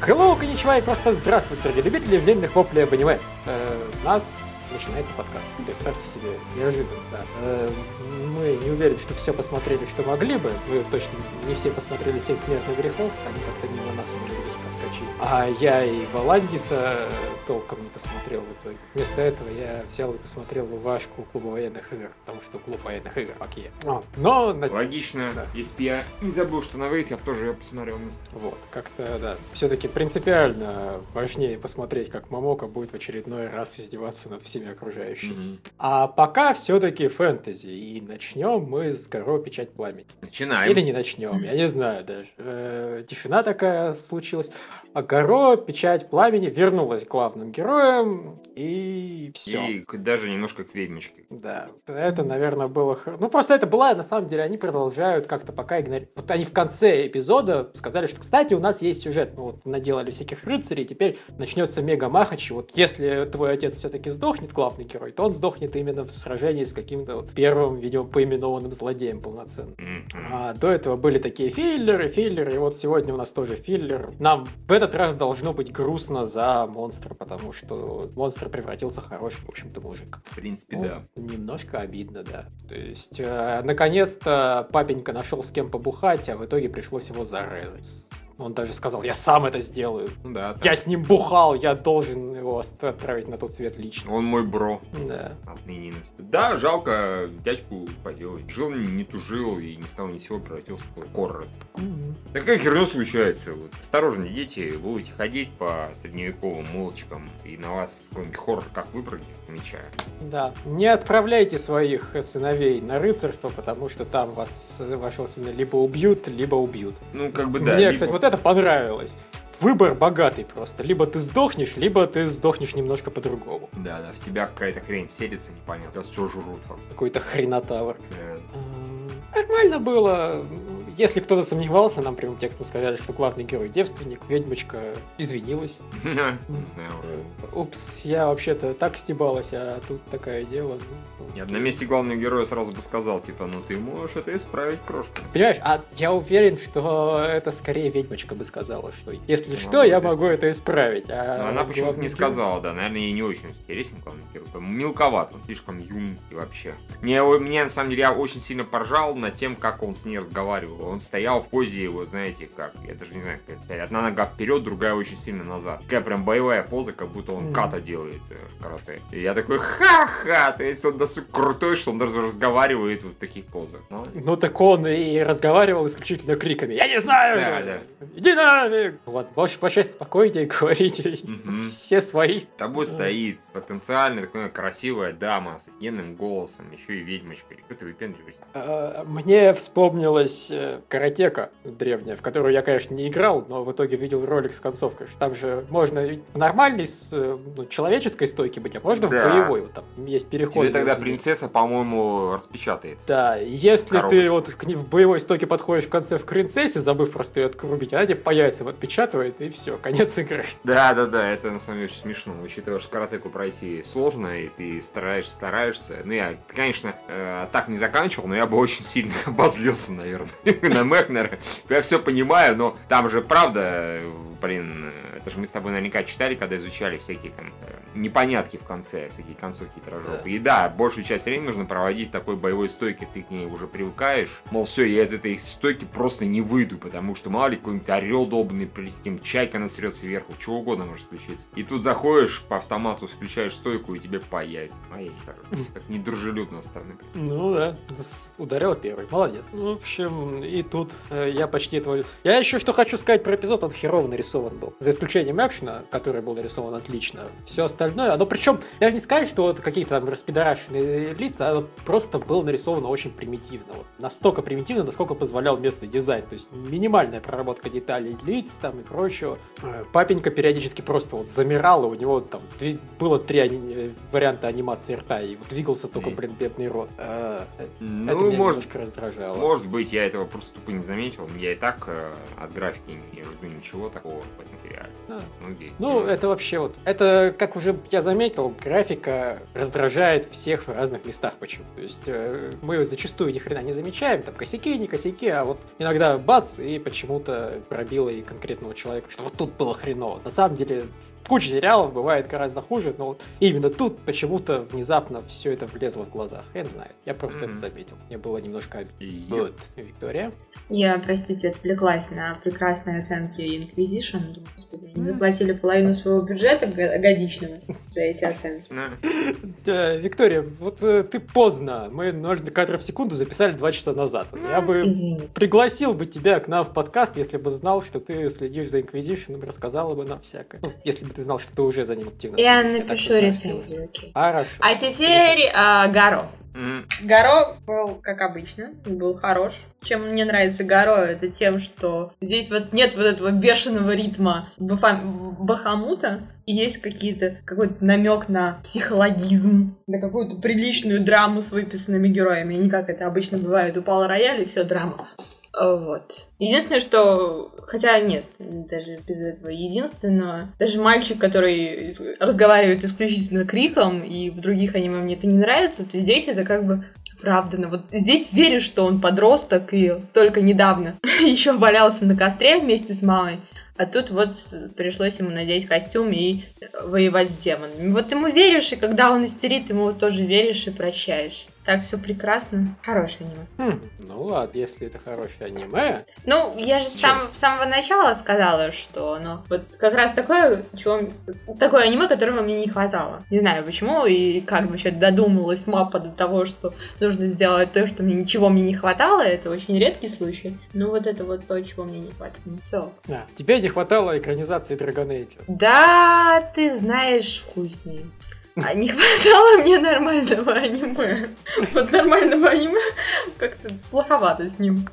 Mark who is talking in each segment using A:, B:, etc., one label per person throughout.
A: Коничева и просто здравствуйте, дорогие любители длинных воплей об аниме. Э, у нас начинается подкаст. Представьте себе, неожиданно, да. Э, мы не уверены, что все посмотрели, что могли бы. Мы точно не все посмотрели «Семь смертных грехов», они как-то мимо нас умудрились проскочить. А я и Валандиса толком не посмотрел в итоге. Вместо этого я взял и посмотрел Вашку клуба военных игр, потому что клуб военных игр окей. А, но...
B: Логично.
A: Да.
B: Если бы я не забыл, что на выйдет, я бы тоже ее посмотрел вместе.
A: Вот, как-то, да. Все-таки принципиально важнее посмотреть, как Мамока будет в очередной раз издеваться над всеми окружающими. А пока все-таки фэнтези. И начнем мы с Горо Печать Пламени.
B: Начинаем.
A: Или не начнем, я не знаю даже. Э, тишина такая случилась. А Горо Печать Пламени вернулась главным героям. И все.
B: И даже немножко к ведьмочке.
A: Да, это, наверное, было... Ну, просто это была, на самом деле, они продолжают как-то пока игнорировать. Вот они в конце эпизода сказали, что, кстати, у нас есть сюжет. Ну, вот наделали всяких рыцарей, теперь начнется мега-махач. Вот если твой отец все-таки сдохнет, главный герой, то он сдохнет именно в сражении с каким-то вот первым, видимо, поименованным злодеем полноценным. А, до этого были такие филлеры, филлеры, и вот сегодня у нас тоже филлер. Нам в этот раз должно быть грустно за монстра, потому что монстр превратился в хороший, в общем-то, мужик.
B: В принципе,
A: Ну,
B: да.
A: Немножко обидно, да. То есть, э, наконец-то папенька нашел с кем побухать, а в итоге пришлось его зарезать. Он даже сказал, я сам это сделаю.
B: Да. так.
A: Я с ним бухал, я должен его отправить на тот свет лично.
B: Он мой бро.
A: Да.
B: Отныне. Да, жалко дядьку поделать. Жил, не тужил и ни с того ни сего превратился в хоррор. Такая херня случается. Вот. Осторожно, дети, будете ходить по средневековым молочкам, и на вас какой-нибудь хоррор как выпрыгнет, замечаю.
A: Да. Не отправляйте своих сыновей на рыцарство, потому что там вас, вашего сына либо убьют, либо убьют.
B: Ну, как бы да.
A: Мне,
B: либо-
A: кстати, вот это понравилось. Выбор богатый просто. Либо ты сдохнешь, либо ты сдохнешь немножко по-другому.
B: Да, да, в тебя какая-то хрень селится, непонятно. Все жрут.
A: Какой-то хренотавр.
B: Да.
A: М, Нормально было. Если кто-то сомневался, нам прямым текстом сказали, что главный герой девственник, ведьмочка извинилась. Упс, я вообще-то так стебалась, а тут такое дело. Ну,
B: Я бы на месте главного героя сразу бы сказал, типа, ну ты можешь это исправить, крошка.
A: Понимаешь, а я уверен, что это скорее ведьмочка бы сказала, что если
B: Ну,
A: что, я могу это исправить. А
B: она почему-то не сказала, да. Наверное, ей не очень интересен главный герой. Мелковат, он слишком юн и вообще. Мне, мне, на самом деле, я очень сильно поржал над тем, как он с ней разговаривал. Он стоял в позе его, знаете, как, я даже не знаю, как это сказать. Одна нога вперед, другая очень сильно назад. Такая прям боевая поза, как будто он
A: Мгм.
B: ката делает э, в карате. И я такой, ха-ха, то есть он настолько крутой, что он даже разговаривает вот в таких позах. Ну,
A: Ну так он и разговаривал исключительно криками. Я не знаю!
B: Да, да.
A: Иди нафиг! Вот, больше вообще спокойнее говорите. Все свои.
B: тобой стоит потенциально такая красивая дама с офигенным голосом, еще и ведьмочка. Что ты выпендриваешься?
A: А, Мне вспомнилась каратека древняя, в которую я, конечно, не играл, но в итоге видел ролик с концовкой. Там же можно в нормальной, э, ну, человеческой стойке быть, а можно в
B: Да.
A: боевой. Вот там есть переход.
B: Тебе тогда принцесса, по-моему, распечатает.
A: Да, если ты
B: Коробочку.
A: вот к ней в боевой стойке подходишь в конце в принцессе, забыв просто ее отрубить, она тебе по яйцам отпечатывает, и все, конец игры.
B: Да, да, да, это на самом деле очень смешно. Учитывая, что каратеку пройти сложно, и ты стараешься, стараешься. Ну, я, конечно, э, так не заканчивал, но я бы очень сильно обозлился, наверное, на Мехнера. Я все понимаю, но там же правда, блин, это же мы с тобой наверняка читали, когда изучали всякие там э, непонятки в конце, всякие концовки тиражов.
A: Да.
B: И да, большую часть времени нужно проводить в такой боевой стойке, ты к ней уже привыкаешь. Мол, все, я из этой стойки просто не выйду, потому что мало ли какой-нибудь орел долбанный прилетит, каким чайка насрет сверху, чего угодно может случиться. И тут заходишь по автомату, включаешь стойку, и тебе по яйцам. Ай. Как недружелюбно стороны.
A: Ну да, ударил первый, молодец. Ну, в общем, и тут э, я почти этого... Я еще что хочу сказать про эпизод, он херово нарисован был. За исключением экшена, который был нарисован отлично. Все остальное, оно причем, я не сказать, что вот какие-то там распидорашенные лица, оно просто было нарисовано очень примитивно. Вот. Настолько примитивно, насколько позволял местный дизайн. То есть минимальная проработка деталей лиц там и прочего. Э, Папенька периодически просто вот замирал, и у него там было три ани- варианта анимации рта, и двигался только, блин, бедный рот. Э, э, это
B: Ну,
A: меня
B: может,
A: немножко раздражало.
B: может быть, я этого просто тупо не заметил. Я и так э, от графики не жду ничего такого в этом материале.
A: Да.
B: Ну?
A: Ну, это вообще вот, это как уже уже я заметил, графика раздражает всех в разных местах почему. То есть э, мы зачастую ни хрена не замечаем, там косяки, не косяки, а вот иногда бац, и почему-то пробило и конкретного человека, что вот тут было хреново. На самом деле куча сериалов бывает гораздо хуже, но вот именно тут почему-то внезапно все это влезло в глазах. Я не знаю, я просто mm-hmm. это заметил. Мне было немножко обидно. Вот, Виктория?
C: Я, простите, отвлеклась на прекрасные оценки Inquisition. Думаю, господи, они заплатили половину своего бюджета годичного за эти оценки.
A: Да, Виктория, вот э, ты поздно. Мы 0 кадров в секунду записали 2 часа назад. Я бы пригласил бы тебя к нам в подкаст, если бы знал, что ты следишь за Inquisition и рассказала бы нам всякое. Ну, если бы ты знал, что ты уже за ним активно
C: Я напишу рецензию, окей.
A: Хорошо.
C: А теперь а, Гаро. Mm. Гаро был, как обычно, был хорош. Чем мне нравится Гаро, это тем, что здесь вот нет вот этого бешеного ритма Бахамута, и есть какие-то какой-то намек на психологизм, на какую-то приличную драму с выписанными героями, не как это обычно бывает. Упал рояль и все драма. Вот. Единственное, что... Хотя нет, даже без этого единственного. Даже мальчик, который разговаривает исключительно криком, и в других аниме мне это не нравится, то здесь это как бы оправданно. Вот здесь веришь, что он подросток и только недавно еще валялся на костре вместе с мамой. А тут вот пришлось ему надеть костюм и воевать с демонами. Вот ему веришь, и когда он истерит, ему тоже веришь и прощаешь. Так все прекрасно. Хорошее аниме.
A: Хм, ну ладно, если это хорошее аниме.
C: Ну, я же сам, с самого начала сказала, что оно вот как раз такое, чего, такое аниме, которого мне не хватало. Не знаю почему и как вообще додумалась мапа до того, что нужно сделать то, что мне ничего мне не хватало. Это очень редкий случай. Ну вот это вот то, чего мне не хватало. Ну, все.
A: Да. Тебе не хватало экранизации Dragon Age.
C: Да, ты знаешь, ним. А не хватало мне нормального аниме. Вот нормального аниме как-то плоховато с ним.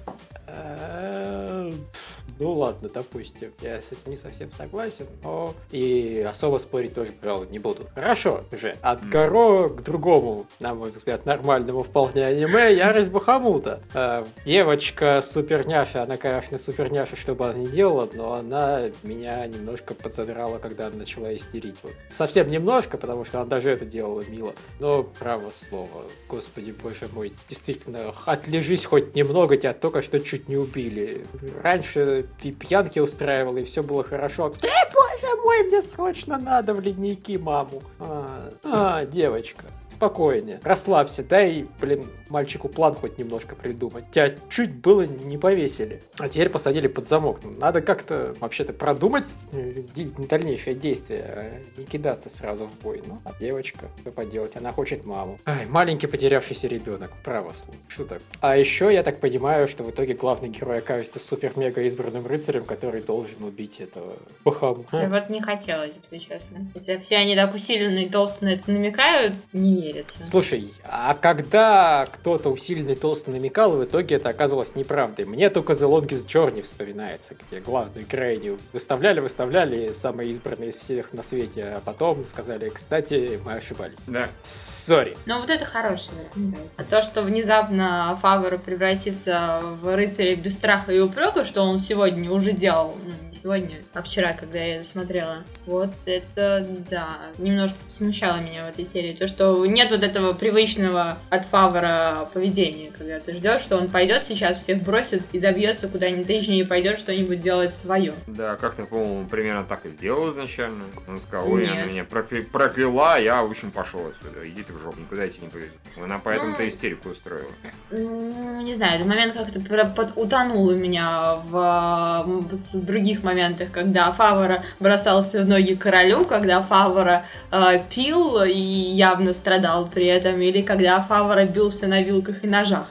A: Ну ладно, допустим, я с этим не совсем согласен, но и особо спорить тоже, пожалуй, не буду. Хорошо же, от Горо к другому, на мой взгляд, нормальному вполне аниме, Ярость Бахамута. Э, девочка суперняша, она, конечно, суперняша, что бы она ни делала, но она меня немножко подзадрала, когда она начала истерить. Вот. Совсем немножко, потому что она даже это делала мило, но право слово, господи боже мой, действительно, отлежись хоть немного, тебя только что чуть не убили. Раньше пьянки устраивал, и все было хорошо. Э, боже мой, мне срочно надо в ледники маму. А, а девочка спокойнее, расслабься, дай, блин, мальчику план хоть немножко придумать. Тебя чуть было не повесили, а теперь посадили под замок. Надо как-то вообще-то продумать э, дальнейшее действие, а не кидаться сразу в бой. Ну, а девочка, что поделать, она хочет маму. Ай, маленький потерявшийся ребенок, право слово. Шуток. А еще я так понимаю, что в итоге главный герой окажется супер-мега избранным рыцарем, который должен убить этого бахаму.
C: Вот не хотелось, если честно. Хотя все они так усиленно и толсто на это намекают, не верится.
A: Слушай, а когда кто-то усиленно и толсто намекал, в итоге это оказалось неправдой. Мне только The Longest Journey вспоминается, где главную героиню выставляли, выставляли, самые избранные из всех на свете, а потом сказали, кстати, мы ошибались.
B: Да.
A: Сори.
C: Ну вот это хороший вариант. А то, что внезапно Фавор превратится в рыцаря без страха и упрека, что он сегодня уже делал, ну не сегодня, а вчера, когда я это смотрела, вот это, да, немножко смущало меня в этой серии. То, что нет вот этого привычного от Фавора поведения, когда ты ждешь, что он пойдет сейчас, всех бросит и забьется куда-нибудь, точнее, и пойдет что-нибудь делать свое.
B: Да, как-то, по-моему, примерно так и сделал изначально. Он сказал, ой, она меня прокля... прокляла, я, в общем, пошел отсюда. Идите в жопу, никуда идти не повезет. Она поэтому-то ну, истерику устроила.
C: Ну, не знаю, этот момент как-то утонул у меня в, в других моментах, когда Фавора бросался в ноги королю, когда Фавора э, пил и явно страдал при этом, или когда Фавора бился на вилках и ножах.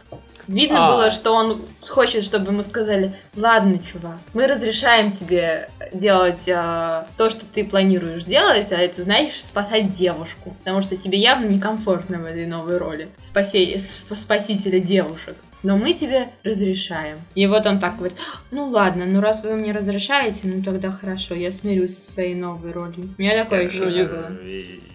C: Видно а. было, что он хочет, чтобы мы сказали, ладно, чувак, мы разрешаем тебе делать э, то, что ты планируешь делать, а это, знаешь, спасать девушку. Потому что тебе явно некомфортно в этой новой роли спасе... спасителя девушек. Но мы тебе разрешаем. И вот он так говорит, ну ладно, ну раз вы мне разрешаете, ну тогда хорошо, я смирюсь со своей новой ролью. У меня такое еще
B: Ну,
C: не
B: я,
C: было.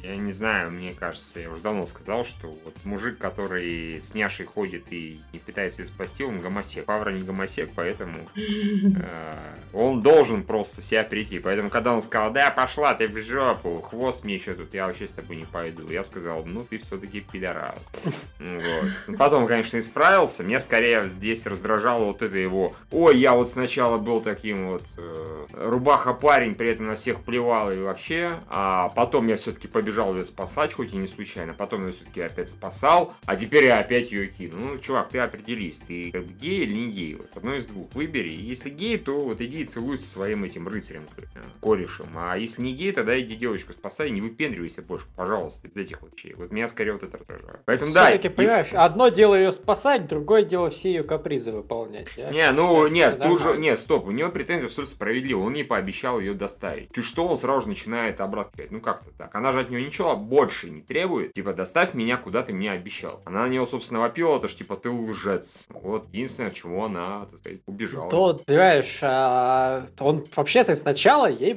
B: я не знаю, мне кажется, я уже давно сказал, что вот мужик, который с няшей ходит и не пытается ее спасти, он гомосек. Павра не гомосек, поэтому э, он должен просто себя прийти. Поэтому, когда он сказал, да, пошла ты в жопу, хвост мне еще тут, я вообще с тобой не пойду. Я сказал, ну ты все-таки пидорас. Ну. Ну, Потом, конечно, исправился. Меня скорее здесь раздражало вот это его. Ой, я вот сначала был таким вот э, рубаха парень, при этом на всех плевал и вообще. А потом я все-таки побежал ее спасать, хоть и не случайно. Потом я все-таки опять спасал, а теперь я опять ее кину. Ну, чувак, ты определись, ты как бы гей или не гей? Вот одно из двух. Выбери. Если гей, то вот иди и целуйся со своим этим рыцарем, э, корешем. А если не гей, тогда иди девочку спасай, не выпендривайся больше, пожалуйста, из этих вот вещей. Вот меня скорее вот это раздражает. Поэтому да.
A: Все-таки,
B: и-
A: понимаешь, одно дело ее спасать, другое дело все ее капризы выполнять. Я
B: Не, ну,
A: считаю,
B: нет, тут же, нет, стоп, у него претензия абсолютно справедлива, он ей пообещал ее доставить. Чуть что, он сразу же начинает обратно говорить, ну как-то так. Она же от него ничего больше не требует, типа, доставь меня, куда ты мне обещал. Она на него, собственно, вопила, то что, типа, ты лжец. Вот единственное, от чего она, так сказать, убежала.
A: То, понимаешь, а, он вообще-то сначала ей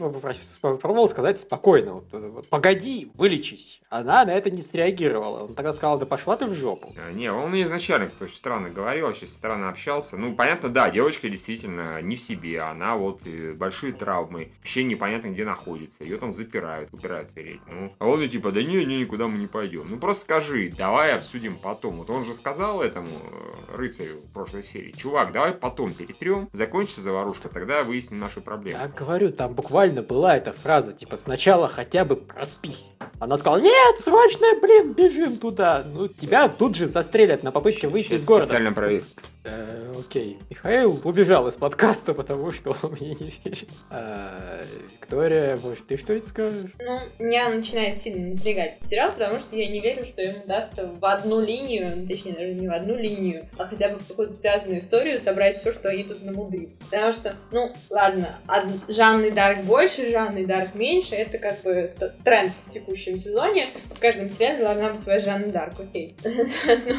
A: попробовал сказать спокойно, вот, вот, погоди, вылечись. Она на это не среагировала. Он тогда сказал, да пошла ты в жопу.
B: А, Не, он изначально как-то очень странно говорил, очень странно общался. Ну, понятно, да, девочка действительно не в себе, она вот э, большие травмы, вообще непонятно где находится, ее там запирают, упирают спереть. Ну, а он и типа, да не, не, никуда мы не пойдем. Ну, просто скажи, давай обсудим потом. Вот он же сказал этому э, рыцарю в прошлой серии, чувак, давай потом перетрем, закончится заварушка, тогда выясним наши проблемы.
A: Я говорю, там буквально была эта фраза, типа, сначала хотя бы проспись. Она сказала, нет, срочно, блин, бежим туда. Ну, тебя тут же застрелят на попытке выйти
B: Сейчас
A: из города.
B: Специально проверь.
A: Э, окей. Михаил убежал из подкаста, потому что он мне не верит. А, Виктория, может, ты что-нибудь скажешь?
C: Ну, меня начинает сильно напрягать сериал, потому что я не верю, что ему даст в одну линию, ну, точнее, даже не в одну линию, а хотя бы в какую-то связанную историю собрать все, что они тут намудрили. Потому что, ну, ладно, от Жанны Дарк больше, Жанны Дарк меньше, это как бы тренд в текущем сезоне. В каждом сериале должна быть своя Жанна Дарк, окей. Но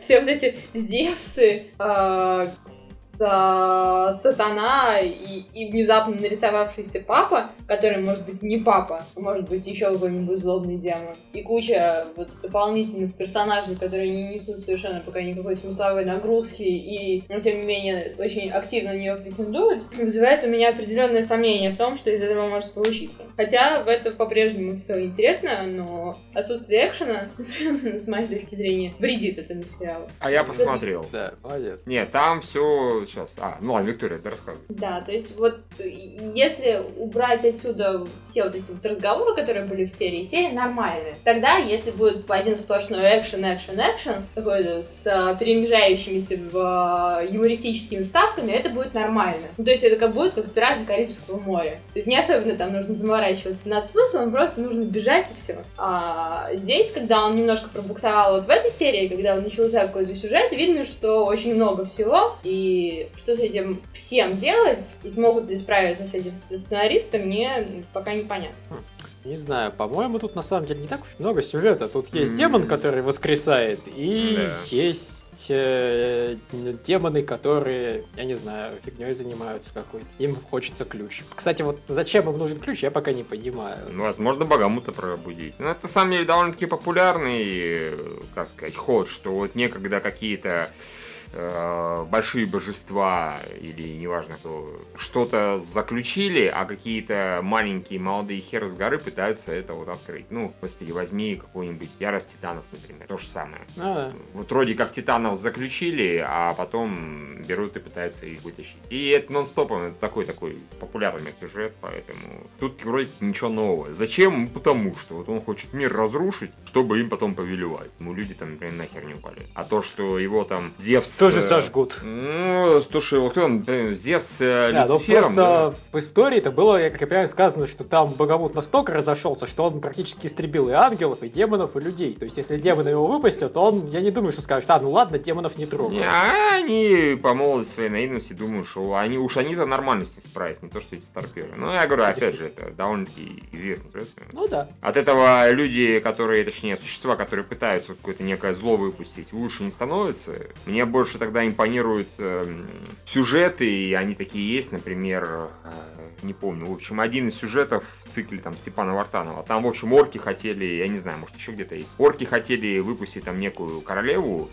C: все вот эти Зевсы, а, са- сатана и, и внезапно нарисовавшийся папа, который может быть не папа, а может быть еще какой-нибудь злобный демон, и куча вот дополнительных персонажей, которые не несут совершенно пока никакой смысловой нагрузки и, но тем не менее, очень активно на нее претендуют, вызывает у меня определенное сомнение в том, что из этого может получиться. Хотя в это по-прежнему все интересно, но отсутствие экшена, с моей точки зрения, вредит этому сериалу.
B: А я посмотрел.
A: Да, молодец.
B: Нет, там все сейчас. А, ну ладно, Виктория, ты рассказывай.
C: Да, то есть вот если убрать отсюда все вот эти вот разговоры, которые были в серии, серия нормальная. Тогда, если будет один сплошной экшен, экшен, экшен, какой-то с а, перемежающимися в, а, юмористическими вставками, это будет нормально. Ну, то есть это как будет как пираты Карибского моря. То есть не особенно там нужно заморачиваться над смыслом, просто нужно бежать и все. А здесь, когда он немножко пробуксовал вот в этой серии, когда начался какой-то сюжет, видно, что очень много всего, и что с этим всем делать, и смогут ли справиться с этим сценаристы, мне пока непонятно.
A: Не знаю, по-моему, тут на самом деле не так уж много сюжета. Тут есть
B: М.
A: демон, который воскресает, и
B: Да.
A: есть э, демоны, которые, я не знаю, фигней занимаются какой-то. Им хочется ключ. Кстати, вот зачем им нужен ключ, я пока не понимаю.
B: Ну, Возможно, богомута пробудить. Ну, это на самом деле довольно-таки популярный, э, как сказать, ход, что вот некогда какие-то э, большие божества или неважно кто что-то заключили, а какие-то маленькие молодые херы с горы пытаются это вот открыть. Ну, господи, возьми какой-нибудь Ярость Титанов, например, то же самое.
A: А,
B: Вот вроде как Титанов заключили, а потом берут и пытаются их вытащить. И это нон-стопом, это такой-такой популярный сюжет, поэтому тут вроде ничего нового. Зачем? Потому что вот он хочет мир разрушить, чтобы им потом повелевать. Ну, люди там, например, нахер не упали. А то, что его там Зевс...
A: тоже
B: э,
A: сожгут.
B: Ну, слушай, вот он, Зевс э,
A: Да,
B: Люцифером, да?
A: просто в истории это было, как я понимаю, сказано, что там Богомут настолько разошелся, что он практически истребил и ангелов, и демонов, и людей. То есть, если демоны его выпустят, он, я не думаю, что скажет, а, ну ладно, демонов не трогаю.
B: Не, а они по молодости своей наивности думают, что они уж они-то нормально с ним справятся, не то, что эти старперы. Ну, я говорю, опять же, это довольно-таки известно. сюжет.
A: Ну да.
B: От этого люди, которые, точнее, существа, которые пытаются вот какое-то некое зло выпустить, лучше не становятся. Мне больше больше тогда импонируют э, сюжеты, и они такие есть, например, э, не помню. В общем, один из сюжетов в цикле там Степана Вартанова. Там, в общем, орки хотели, я не знаю, может еще где-то есть. Орки хотели выпустить там некую королеву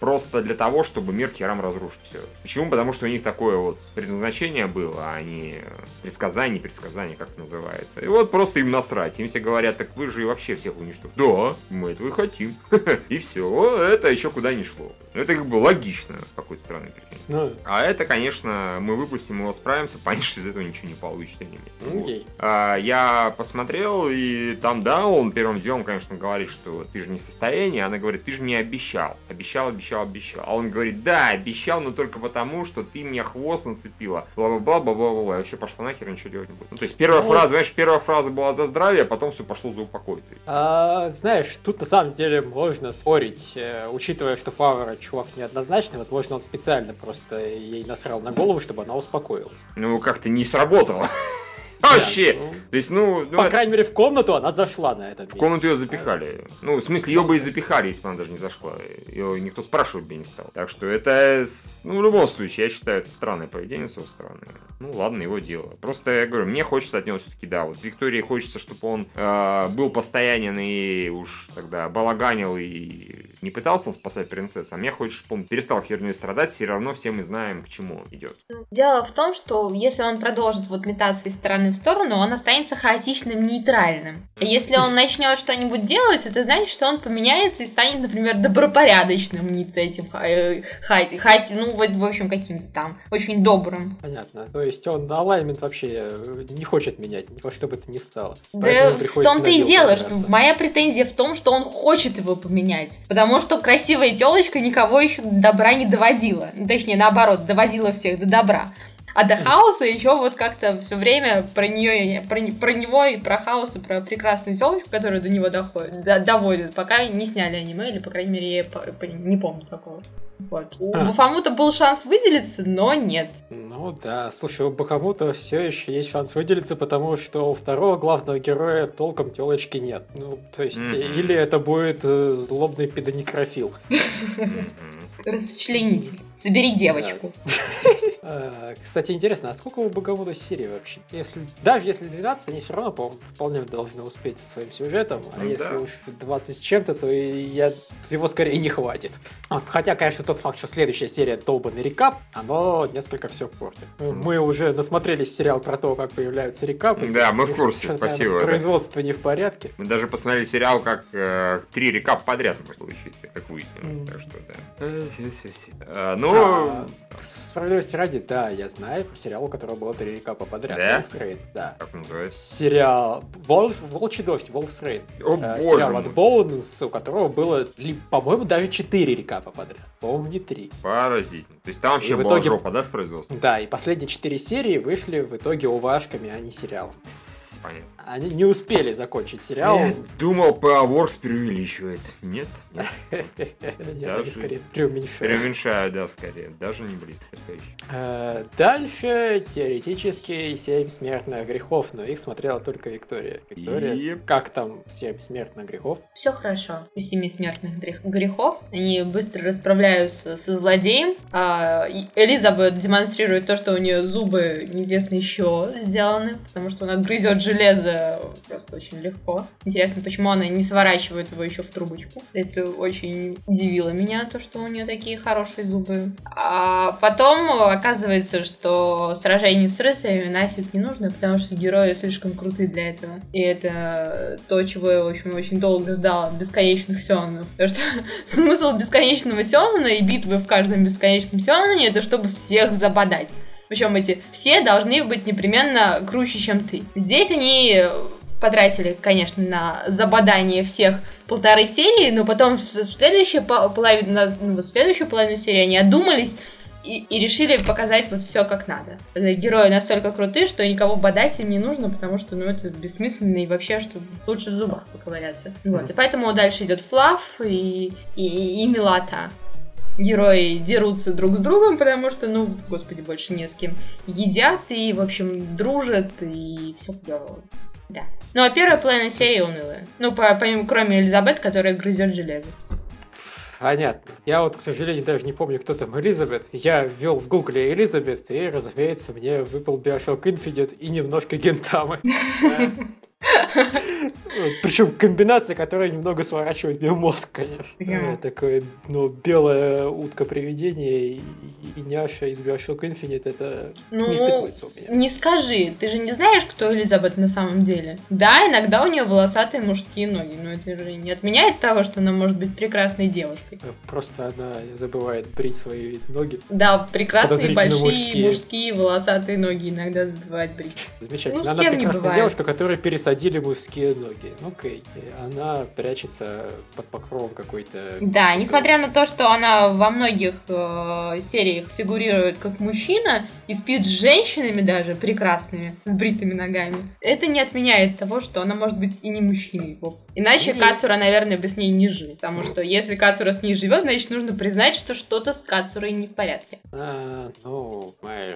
B: просто для того, чтобы мир Херам разрушить все. Почему? Потому что у них такое вот предназначение было, а не предсказание, предсказание, как это называется. И вот просто им насрать. Им все говорят, так вы же и вообще всех уничтожите. Да, мы этого и хотим. И все, это еще куда не шло. Это как бы логично, с какой-то стороны, прикинь. Ну, а это, конечно, мы выпустим его, справимся, понятно, что из этого ничего не получится.
A: Не okay.
B: а, я посмотрел, и там, да, он первым делом, конечно, говорит, что ты же не в состоянии. Она говорит, ты же мне обещал. Обещал, обещал, обещал. А он говорит, да, обещал, но только потому, что ты мне хвост нацепила. Бла-бла-бла, бла-бла-бла. Вообще пошла нахер, ничего делать не будет. Ну, то есть первая ну, фраза, знаешь, первая фраза была за здравие, а потом все пошло за упокой.
A: А, знаешь, тут на самом деле можно спорить, э, учитывая, что Фавора чувак неоднозначный, возможно, он специально просто ей насрал на голову, чтобы она успокоилась.
B: Ну, как-то не сработало. Вообще! Ну,
A: То есть, ну... ну По крайней мере, в комнату она зашла на этом
B: В комнату ее запихали. Ну, в смысле, ее бы и запихали, если бы она даже не зашла. Ее никто спрашивать бы не стал. Так что это, ну, в любом случае, я считаю, это странное поведение с его стороны. Ну, ладно, его дело. Просто, я говорю, мне хочется от него все-таки, да, вот Виктории хочется, чтобы он э, был постоянен и уж тогда балаганил и не пытался он спасать принцессу, а мне хочется, чтобы он перестал херню страдать, все равно все мы знаем, к чему он идет.
C: Дело в том, что если он продолжит вот метаться из стороны в сторону, он останется хаотичным, нейтральным. Если он начнет что-нибудь делать, это значит, что он поменяется и станет, например, добропорядочным, не этим хаоти, хаоти, ну вот, в общем, каким-то там, очень добрым.
A: Понятно. То есть он алаймент вообще э, не хочет менять, во что бы это ни стало.
C: Да в том-то и дело, что моя претензия в том, что он хочет его поменять. Потому что красивая телочка никого еще до добра не доводила. Ну, точнее, наоборот, доводила всех до добра. А до хаоса еще вот как-то все время про нее, про, про него и про хаос, и про прекрасную телочку, которая до него доходит, до, доводит, пока не сняли аниме, или, по крайней мере, я по, по, не помню такого. Вот. У а. Бафамута был шанс выделиться, но нет.
A: Ну да, слушай, у Бахамута все еще есть шанс выделиться, потому что у второго главного героя толком телочки нет. Ну, то есть, mm-hmm. или это будет э, злобный педонекрофил.
C: Расчленитель. Собери девочку.
A: А, кстати, интересно, а сколько у Богомода серий вообще? Если, даже если 12, они все равно, по вполне должны успеть со своим сюжетом, а ну, если да. уж 20 с чем-то, то я, его скорее не хватит. А, хотя, конечно, тот факт, что следующая серия долбанный рекап, оно несколько все портит. Мы уже насмотрелись сериал про то, как появляются рекапы.
B: Да, мы в курсе, спасибо.
A: Производство не в порядке.
B: Мы даже посмотрели сериал, как э, три рекап подряд может случиться, как выяснилось. Так что, да.
A: А, ну... А, справедливости ради, да, я знаю про сериал, у которого было три рекапа подряд. Да? Wolf's Rain, да. Как называется? Сериал Волф, Волчий дождь, Wolf's Rain. О, э, сериал от Bones, у которого было, по-моему, даже четыре рекапа подряд. По-моему, не три.
B: Поразительно. То есть там вообще и была итоге... жопа, да, с производством?
A: Да, и последние четыре серии вышли в итоге увашками, а не сериалом. Понятно. Они не успели закончить сериал. Я
B: думал, Powerworks преувеличивает. Нет? Нет.
A: Я скорее преуменьшаю.
B: Преуменьшаю, да, скорее. Даже не близко.
A: Э, дальше теоретически семь смертных грехов, но их смотрела только Виктория. Виктория, как там семь смертных грехов?
C: Все хорошо. У семи смертных грехов они быстро расправляются со злодеем. А, Элизабет демонстрирует то, что у нее зубы неизвестно еще сделаны, потому что она грызет железо просто очень легко. Интересно, почему она не сворачивает его еще в трубочку. Это очень удивило меня, то, что у нее такие хорошие зубы. А потом оказывается, что сражение с рыцарями нафиг не нужно, потому что герои слишком круты для этого. И это то, чего я, в общем, очень долго ждала от бесконечных сёнонов. Потому что смысл бесконечного сёнона и битвы в каждом бесконечном сёноне это чтобы всех забодать. Причем эти все должны быть непременно круче, чем ты. Здесь они потратили, конечно, на забодание всех полторы серии, но потом в следующую половину, ну, в следующую половину серии они одумались и, и решили показать вот все как надо. Герои настолько крутые, что никого бодать им не нужно, потому что, ну, это бессмысленно и вообще, что лучше в зубах поковыряться. Вот, и поэтому дальше идет Флаф и, и, и Милата герои дерутся друг с другом, потому что, ну, господи, больше не с кем. Едят и, в общем, дружат, и все клево. Да. Ну, а первая половина серии унылая. Ну, по, помимо, кроме Элизабет, которая грызет железо.
A: Понятно. Я вот, к сожалению, даже не помню, кто там Элизабет. Я ввел в гугле Элизабет, и, разумеется, мне выпал Bioshock Infinite и немножко Гентамы. Причем комбинация, которая немного сворачивает мне мозг, конечно. Yeah. Такое, ну, белая утка привидение и, няша из Bioshock Infinite, это ну, не стыкуется у меня.
C: Не скажи, ты же не знаешь, кто Элизабет на самом деле. Да, иногда у нее волосатые мужские ноги, но это же не отменяет того, что она может быть прекрасной девушкой.
A: Просто она забывает брить свои ноги.
C: Да, прекрасные большие мужские. мужские волосатые ноги иногда забывает брить.
A: Замечательно. Ну, она прекрасная девушка, которая пересадили мужские ноги ноги. Ну, окей. Она прячется под покровом какой-то...
C: Да, несмотря на то, что она во многих э, сериях фигурирует как мужчина и спит с женщинами даже прекрасными, с бритыми ногами, это не отменяет того, что она может быть и не мужчиной вовсе. Иначе Нет. Кацура, наверное, бы с ней не жил. Потому что если Кацура с ней живет, значит, нужно признать, что что-то с Кацурой не в порядке.
A: А, ну, а,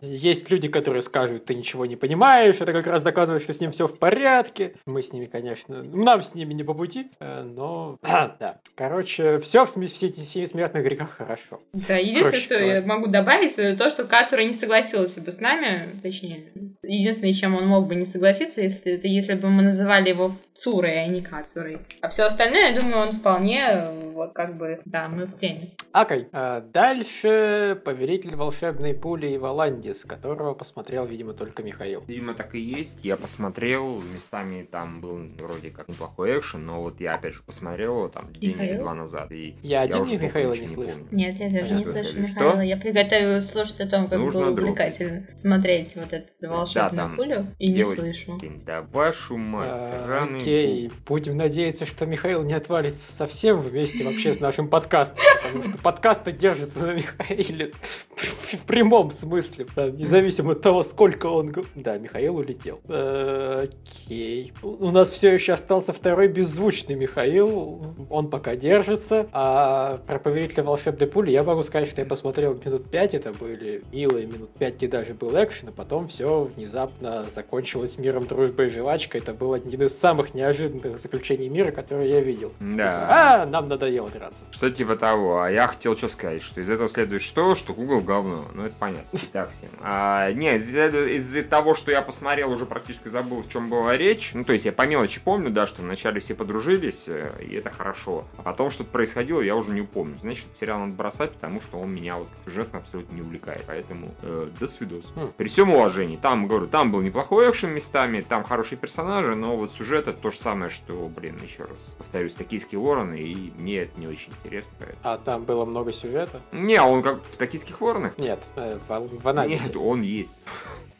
A: есть люди, которые скажут, ты ничего не понимаешь, это как раз доказывает, что с ним все в порядке. Мы с ними, конечно, нам с ними не по пути, э, но да. Короче, все в все эти семи смертных грехах хорошо.
C: Да, единственное, Короче, что я могу добавить, это то, что Кацура не согласился бы с нами, точнее, единственное, чем он мог бы не согласиться, если это если бы мы называли его Цурой, а не Кацурой. А все остальное, я думаю, он вполне, вот как бы, да, мы в теме.
A: Окей. Okay. А дальше Повелитель волшебной пули и Валандис, которого посмотрел, видимо, только Михаил.
B: Видимо, так и есть. Я посмотрел, местами там был вроде как неплохой экшен, но вот я опять же посмотрел его там день или два назад. И
A: я, я один день Михаила не слышу.
C: Нет, я даже не слышу Михаила. Я приготовилась слушать о том, как Нужно было увлекательно смотреть вот эту волшебную да, пулю и не слышу.
B: Да вашу мать, а,
A: Окей, будем надеяться, что Михаил не отвалится совсем вместе вообще с нашим подкастом, потому что подкаст держится на Михаиле в прямом смысле, независимо от того, сколько он... Да, Михаил улетел. Окей. У нас все еще остался второй беззвучный Михаил, он пока держится, а про Повелителя волшебной пули я могу сказать, что я посмотрел минут пять, это были милые минут пять, где даже был экшен, а потом все внезапно закончилось миром, дружбой и жвачкой. Это был один из самых неожиданных заключений мира, которые я видел.
B: Да.
A: А, нам надоело драться.
B: Что типа того. А я хотел что сказать, что из этого следует что? Что Google говно. Ну, это понятно. И так всем. А, нет, из-за из того, что я посмотрел, уже практически забыл, в чем была речь. Ну, то есть я по мелочи помню, да, что вначале все подружились, э, и это хорошо. А потом что-то происходило, я уже не упомню. Значит, сериал надо бросать, потому что он меня вот сюжетно абсолютно не увлекает. Поэтому э, до свидос. Mm. При всем уважении. Там, говорю, там был неплохой экшен местами, там хорошие персонажи, но вот сюжет это то же самое, что, блин, еще раз повторюсь, токийские вороны, и мне это не очень интересно. Поэтому.
A: А там было много сюжета?
B: Не, он как в токийских воронах?
A: Нет, э, в, в анализе.
B: Нет, он есть.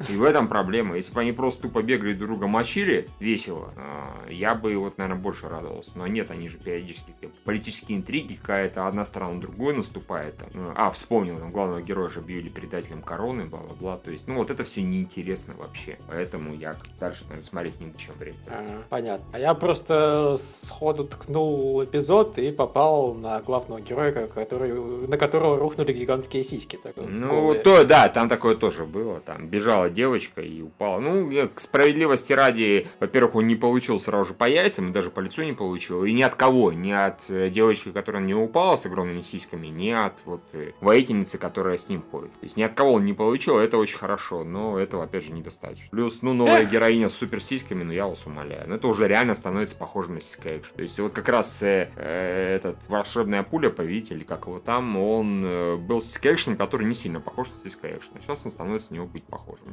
B: И в этом проблема. Если бы они просто тупо бегали друг друга мочили, весело, а, я бы вот, наверное, больше радовался. Но нет, они же периодически политические интриги, какая-то одна сторона другой наступает. Ну, а, вспомнил, там главного героя же объявили предателем короны, бла-бла-бла. То есть, ну вот это все неинтересно вообще. Поэтому я дальше, наверное, смотреть не чем время.
A: А, понятно. А я просто сходу ткнул эпизод и попал на главного героя, который, на которого рухнули гигантские сиськи. Так,
B: ну, то, да, там такое тоже было. Там бежала девочка и упала. Ну, к справедливости ради, во-первых, он не получил сразу же по яйцам, даже по лицу не получил. И ни от кого, ни от э, девочки, которая не упала с огромными сиськами, ни от вот э, воительницы, которая с ним ходит. То есть ни от кого он не получил, это очень хорошо, но этого, опять же, недостаточно. Плюс, ну, новая героиня с супер сиськами, ну, я вас умоляю. Ну, это уже реально становится похоже на сиська То есть вот как раз э, э, этот волшебная пуля, повелитель, как его там, он э, был сиська который не сильно похож на сиська Сейчас он становится на него быть похожим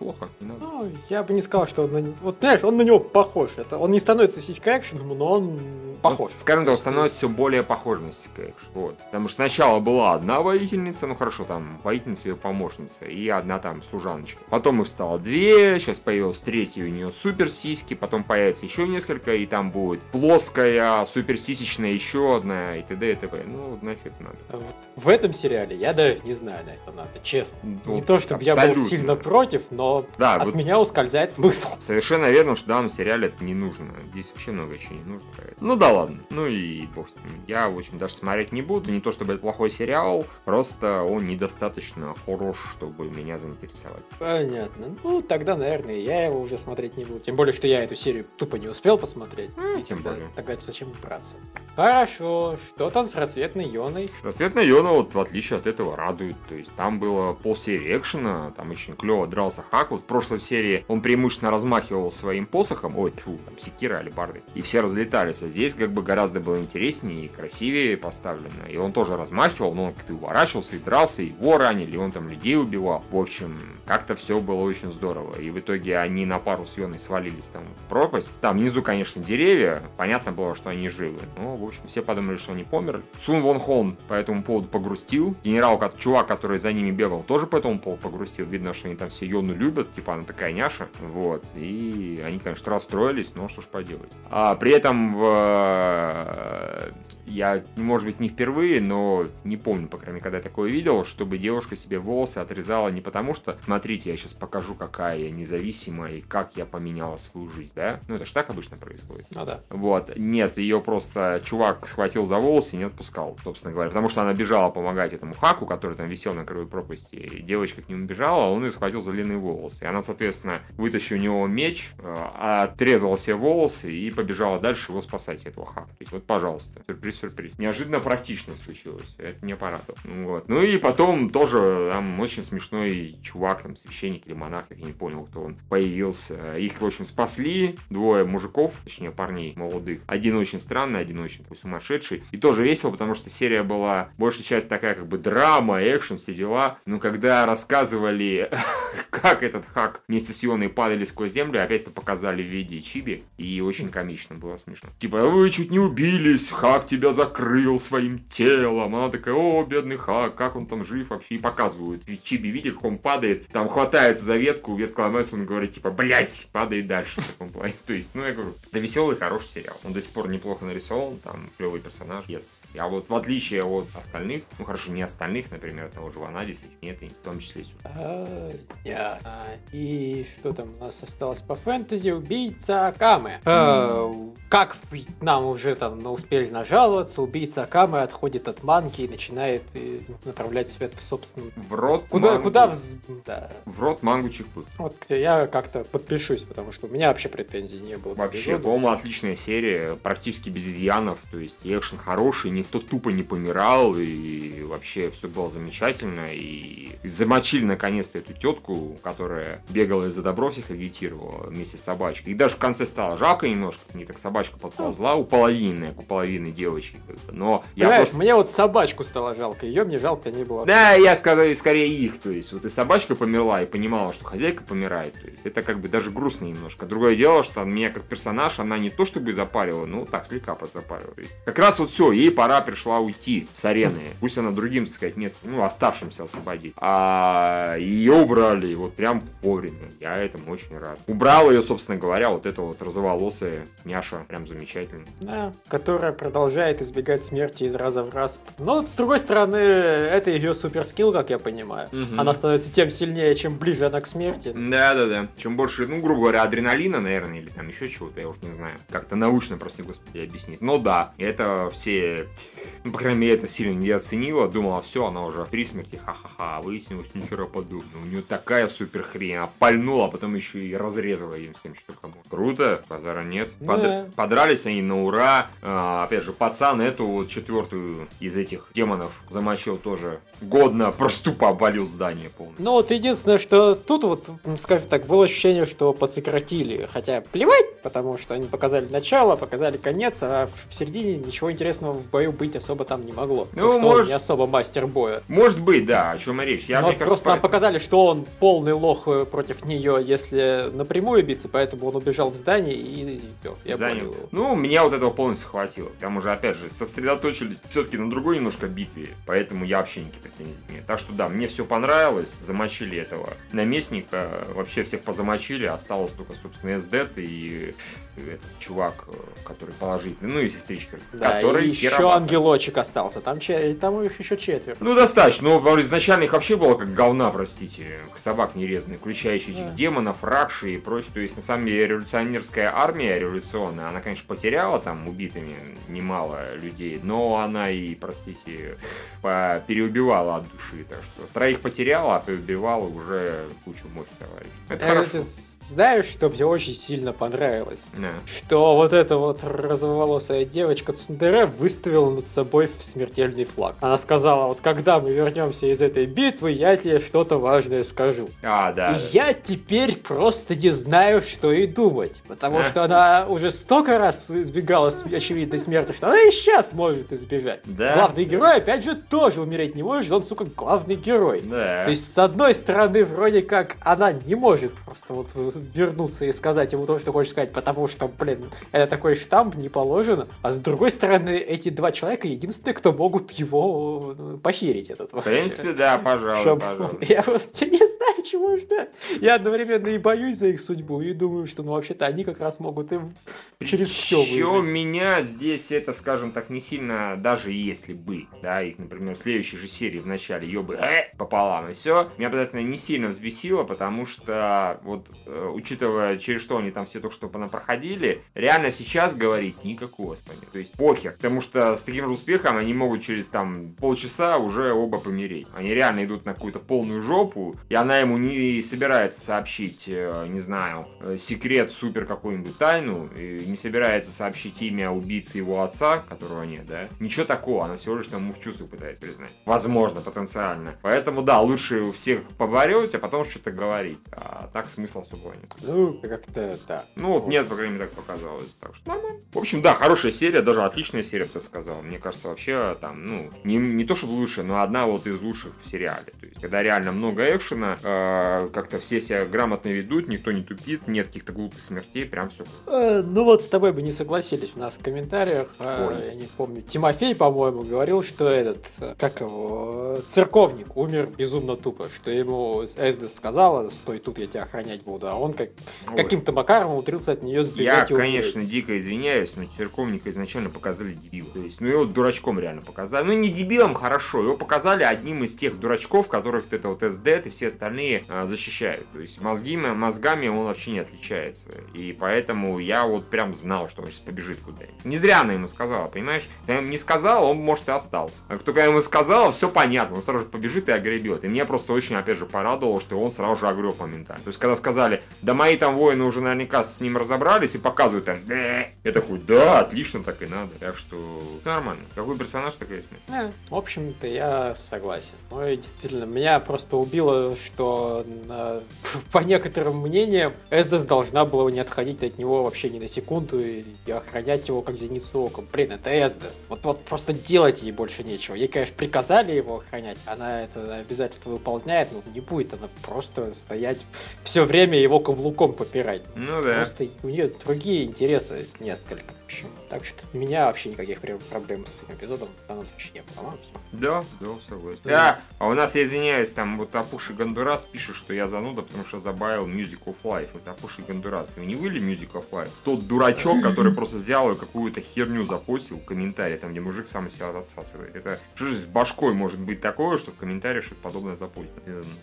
B: плохо, не надо.
A: Ну, я бы не сказал, что он на... Вот, знаешь, он на него похож. Это... Он не становится сиська экшеном, но он похож.
B: Ну, скажем так, он становится все более похож на сиська экшен. Вот. Потому что сначала была одна воительница, ну хорошо, там, воительница и помощница, и одна там служаночка. Потом их стало две, сейчас появилась третья у нее супер сиськи, потом появится еще несколько, и там будет плоская, супер сисечная еще одна, и т.д. и т.п. Ну, нафиг надо.
A: Вот в этом сериале я даже не знаю, на это надо, честно. Вот, не то, чтобы я был сильно против, но да, от вот меня ускользает смысл.
B: Совершенно верно, что в данном сериале это не нужно. Здесь вообще много чего не нужно. Ну да ладно. Ну и бог с ним. Я, в общем, даже смотреть не буду. Не то чтобы это плохой сериал, просто он недостаточно хорош, чтобы меня заинтересовать.
A: Понятно. Ну, тогда, наверное, я его уже смотреть не буду. Тем более, что я эту серию тупо не успел посмотреть.
B: Ну, тем
A: тогда,
B: более.
A: Тогда зачем браться? Хорошо. Что там с рассветной Йоной?
B: Рассветная Йона, вот в отличие от этого, радует. То есть там было полсерии экшена, там очень клево дрался Хак. Вот в прошлой серии он преимущественно размахивал своим посохом, ой, тьфу, там секира или барды, и все разлетались. А здесь как бы гораздо было интереснее и красивее поставлено. И он тоже размахивал, но он как-то уворачивался и дрался, и его ранили, и он там людей убивал. В общем, как-то все было очень здорово. И в итоге они на пару с Йоной свалились там в пропасть. Там внизу, конечно, деревья. Понятно было, что они живы. Но, в общем, все подумали, что они померли. Сун Вон Хон по этому поводу погрустил. Генерал, чувак, который за ними бегал, тоже по этому поводу погрустил. Видно, что они там все Йону любят. Типа, она такая няша. Вот. И они, конечно, расстроились, но что ж поделать. А при этом в я, может быть, не впервые, но не помню, по крайней мере, когда я такое видел, чтобы девушка себе волосы отрезала не потому, что, смотрите, я сейчас покажу, какая я независимая и как я поменяла свою жизнь, да? Ну, это же так обычно происходит.
A: Ну да.
B: Вот. Нет, ее просто чувак схватил за волосы и не отпускал, собственно говоря. Потому что она бежала помогать этому хаку, который там висел на краю пропасти. И девочка к нему бежала, а он ее схватил за длинные волосы. И она, соответственно, вытащила у него меч, э, отрезала себе волосы и побежала дальше его спасать, этого хака. То есть, вот, пожалуйста, сюрприз сюрприз. Неожиданно практично случилось. Это мне порадовало. Вот. Ну и потом тоже там очень смешной чувак, там, священник или монах, я не понял, кто он, появился. Их, в общем, спасли. Двое мужиков, точнее, парней молодых. Один очень странный, один очень такой сумасшедший. И тоже весело, потому что серия была большая часть такая, как бы драма, экшен, все дела. Но когда рассказывали, как этот хак вместе с Йоной падали сквозь землю, опять-то показали в виде чиби. И очень комично было смешно. Типа, вы чуть не убились, хак тебя закрыл своим телом. Она такая, о, бедный Хак, как он там жив вообще. И показывают. И Чиби видит, как он падает, там хватается за ветку, ветка ломается, он говорит, типа, блять, падает дальше в таком плане. То есть, ну, я говорю, это веселый, хороший сериал. Он до сих пор неплохо нарисован, там клевый персонаж, yes. А вот в отличие от остальных, ну, хорошо, не остальных, например, того же Ванадиса, нет, и в том числе сюда.
A: Понятно. И что там у нас осталось по фэнтези? Убийца Акамы. Э, Как нам уже там успели нажаловаться, убийца Акамы отходит от манки и начинает э, направлять свет в собственном...
B: В рот
A: Куда,
B: мангу-
A: куда вз- Да.
B: В рот мангу чипы.
A: Вот я как-то подпишусь, потому что у меня вообще претензий не было.
B: Вообще, по-моему, отличная серия, практически без изъянов, то есть экшен хороший, никто тупо не помирал, и вообще все было замечательно, и замочили наконец-то эту тетку, которая бегала из-за добро всех агитировала вместе с собачкой. И даже в конце стало жалко немножко, мне так собачка подползла, у половины, у половины девочки, как бы. но я
A: Понимаешь,
B: просто...
A: мне вот собачку стало жалко, ее мне жалко не было.
B: Да, я сказал скорее их, то есть вот и собачка померла, и понимала, что хозяйка помирает, то есть это как бы даже грустно немножко. Другое дело, что меня как персонаж, она не то чтобы запарила, ну так слегка позапарила. То есть как раз вот все, ей пора пришла уйти с арены, пусть она другим, так сказать, место, ну оставшимся освободить. А ее убрали вот прям вовремя, я этому очень рад. Убрал ее, собственно говоря, вот эта вот розоволосая няша, прям замечательно.
A: Да, которая продолжает избегать смерти из раза в раз. Но, с другой стороны, это ее суперскилл, как я понимаю.
B: Мгм.
A: Она становится тем сильнее, чем ближе она к смерти.
B: Да, да, да. Чем больше, ну, грубо говоря, адреналина, наверное, или там еще чего-то, я уж не знаю. Как-то научно, прости господи, объяснить. Но да, это все, ну, по крайней мере, это сильно не оценила. Думала, все, она уже при смерти, ха-ха-ха. Выяснилось, нихера подобного. У нее такая супер хрень. Она пальнула, а потом еще и разрезала им всем, что кому. Круто, базара нет. Под-
A: Да.
B: Подрались они на ура. А, опять же, пацан эту вот четвертую из этих демонов замочил тоже годно, просто тупо обвалил здание полностью.
A: Ну вот единственное, что тут вот, скажем так, было ощущение, что подсократили. Хотя плевать, потому что они показали начало, показали конец, а в середине ничего интересного в бою быть особо там не могло.
B: Ну,
A: что он
B: может-
A: не особо мастер боя.
B: Может быть, да, о чем и речь. Я,
A: Но
B: мне кажется,
A: просто нам
B: поэтому-
A: показали, что он полный лох э, против нее, если напрямую биться, поэтому он убежал в здание и я
B: Здание.
A: понял.
B: Ну, меня вот этого полностью хватило. Там уже, опять же, сосредоточились все-таки на другой немножко битве, поэтому я вообще никаких претензий не. Так что да, мне все понравилось, замочили этого наместника, вообще всех позамочили, осталось только, собственно, СДТ и этот чувак, э, который положительный, ну и сестричка,
A: да,
B: который
A: и еще ангелочек остался, там, че... там их еще четверо.
B: Ну, достаточно, но изначально их вообще было как говна, простите, собак нерезанных, включая этих да. демонов, ракши и прочее, то есть, на самом деле, революционерская армия революционная, она, конечно, потеряла там убитыми немало людей, но она и, простите, переубивала от души, так что троих потеряла, а переубивала уже кучу мощь товарищей.
A: Это Я хорошо. Знаешь, что мне очень сильно понравилось? Да. Что вот эта вот розоволосая девочка Цундере выставила над собой смертельный флаг. Она сказала, вот когда мы вернемся из этой битвы, я тебе что-то важное скажу.
B: А, да.
A: И я теперь просто не знаю, что и думать. Потому что она уже столько раз избегала очевидной смерти, что она и сейчас может избежать. Да. Главный герой, опять же, тоже умереть не может, он, сука, главный герой. Да. То есть, с одной стороны, вроде как она не может просто вот вернуться и сказать ему то, что хочешь сказать, потому что, блин, это такой штамп, не положено. А с другой стороны, эти два человека единственные, кто могут его э, похерить этот
B: В принципе, да, пожалуй, Чтоб... пожалуй.
A: Я просто не знаю, чего ждать. Я одновременно и боюсь за их судьбу, и думаю, что, ну, вообще-то они как раз могут им через все
B: Еще меня здесь это, скажем так, не сильно, даже если бы, да, их, например, в следующей же серии в начале ее бы э, пополам и все, меня обязательно не сильно взбесило, потому что вот э, учитывая, через что они там все только что проходили, реально сейчас говорить никакого спания. То есть похер. Потому что с таким же успехом они могут через там полчаса уже оба помереть. Они реально идут на какую-то полную жопу, и она ему не собирается сообщить, э, не знаю, э, секрет, супер какую-нибудь тайну, и не собирается сообщить имя убийцы его отца, которого нет, да? Ничего такого, она всего лишь там ему в чувствах пытается признать. Возможно, потенциально. Поэтому, да, лучше у всех поборете, а потом что-то говорить. А так смысл особого нет.
A: Ну, как-то да.
B: Ну, вот нет, по крайней мере, так показалось. Так что нормально. В общем, да, хорошая серия, даже отличная серия, ты сказал. Мне кажется, вообще там, ну, не, не то чтобы лучшая, но одна вот из лучших в сериале. То есть, когда реально много экшена, э, как-то все себя грамотно ведут, никто не тупит, нет каких-то глупых смертей, прям все.
A: Э, ну вот с тобой бы не согласились у нас в комментариях. Э, я не помню. Тимофей, по-моему, говорил, что этот, как его, церковник умер безумно тупо, что ему Эсдес сказала, стой тут, я тебя охранять буду, а он как каким-то макаром умудрился от нее сбежать.
B: Я, конечно, дико извиняюсь, но церковника изначально показали дебилом. То есть, ну его дурачком реально показали. Ну не дебилом, хорошо, его показали одним из тех дурачков, которых это вот СД и все остальные а, защищают. То есть мозги, мозгами он вообще не отличается. И поэтому я вот прям знал, что он сейчас побежит куда-нибудь. Не зря она ему сказала, понимаешь? Когда ему не сказала, он, может, и остался. А кто ему сказала, все понятно, он сразу же побежит и огребет. И мне просто очень, опять же, порадовало, что он сразу же огреб моментально. То есть, когда сказали, да мои там воины уже наверняка с ним разобрались и показывают там, я такой, да, отлично, так и надо. Так что нормально. Какой персонаж, такая смерть.
A: Да, в общем-то, я согласен. Ну и действительно, меня просто убило, что на... по некоторым мнениям Эсдес должна была не отходить от него вообще ни на секунду и, и охранять его как зеницу оком. Блин, это Эсдес. Вот, вот просто делать ей больше нечего. Ей, конечно, приказали его охранять, она это обязательство выполняет, но не будет она просто стоять все время его каблуком попирать.
B: Ну да.
A: Просто у нее другие интересы несколько. Так что у меня вообще никаких проблем с этим эпизодом в данном случае не было.
B: Да, да, согласен. Да. А у нас, я извиняюсь, там вот Апуши Гондурас пишет, что я зануда, потому что забавил Music of Life. Вот Апуши Гондурас. Вы не выли Music of Life? Тот дурачок, который просто взял и какую-то херню запостил в комментарии, там, где мужик сам себя отсасывает. Это что же с башкой может быть такое, что в комментарии что-то подобное запостить?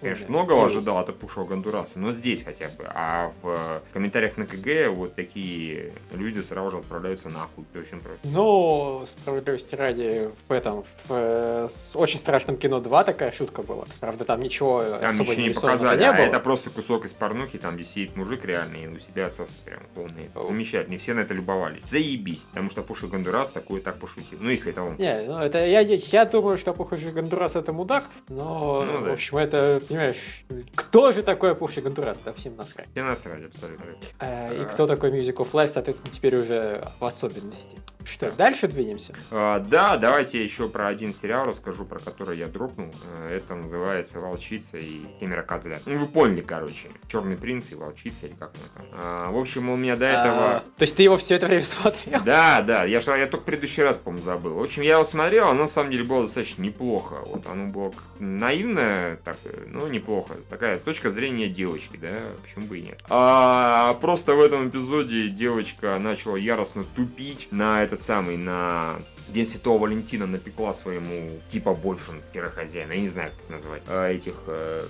B: Конечно, многого ожидал от Апуши Гондураса, но здесь хотя бы. А в комментариях на КГ вот такие люди сразу же отправляются нахуй. Очень просто.
A: Ну, справедливости ради, в этом, в, э, с очень страшном кино 2 такая шутка была. Правда, там ничего
B: там особо ничего не показали, не а было. это просто кусок из порнухи, там, где сидит мужик реальный, и у себя отсосет прям полный. Замечательно, и все на это любовались. Заебись, потому что Пуши Гондурас такой так пошутил. Ну, если это он.
A: Не, ну, это я, я думаю, что Пуши Гондурас это мудак, но, ну, да. в общем, это, понимаешь, кто же такой Пуши Гондурас? Да всем насрать.
B: Все насрать, абсолютно.
A: А, и кто такой Music of Life, соответственно, теперь уже особенности. Что, дальше двинемся?
B: А, да, давайте еще про один сериал расскажу, про который я дропнул. Э, это называется «Волчица и семеро козлят». Ну, вы поняли, короче. «Черный принц» и «Волчица» или как он там. А, в общем, у меня до этого... А,
A: то есть ты его все это время смотрел?
B: Да, да. Я, же, я только предыдущий раз, по-моему, забыл. В общем, я его смотрел, оно на самом деле было достаточно неплохо. Вот оно было наивное, так, ну, неплохо. Такая точка зрения девочки, да, почему бы и нет. А просто в этом эпизоде девочка начала яростно тупить на этот самый, на День Святого Валентина напекла своему типа бойфренд хозяина, я не знаю, как назвать, а, этих э,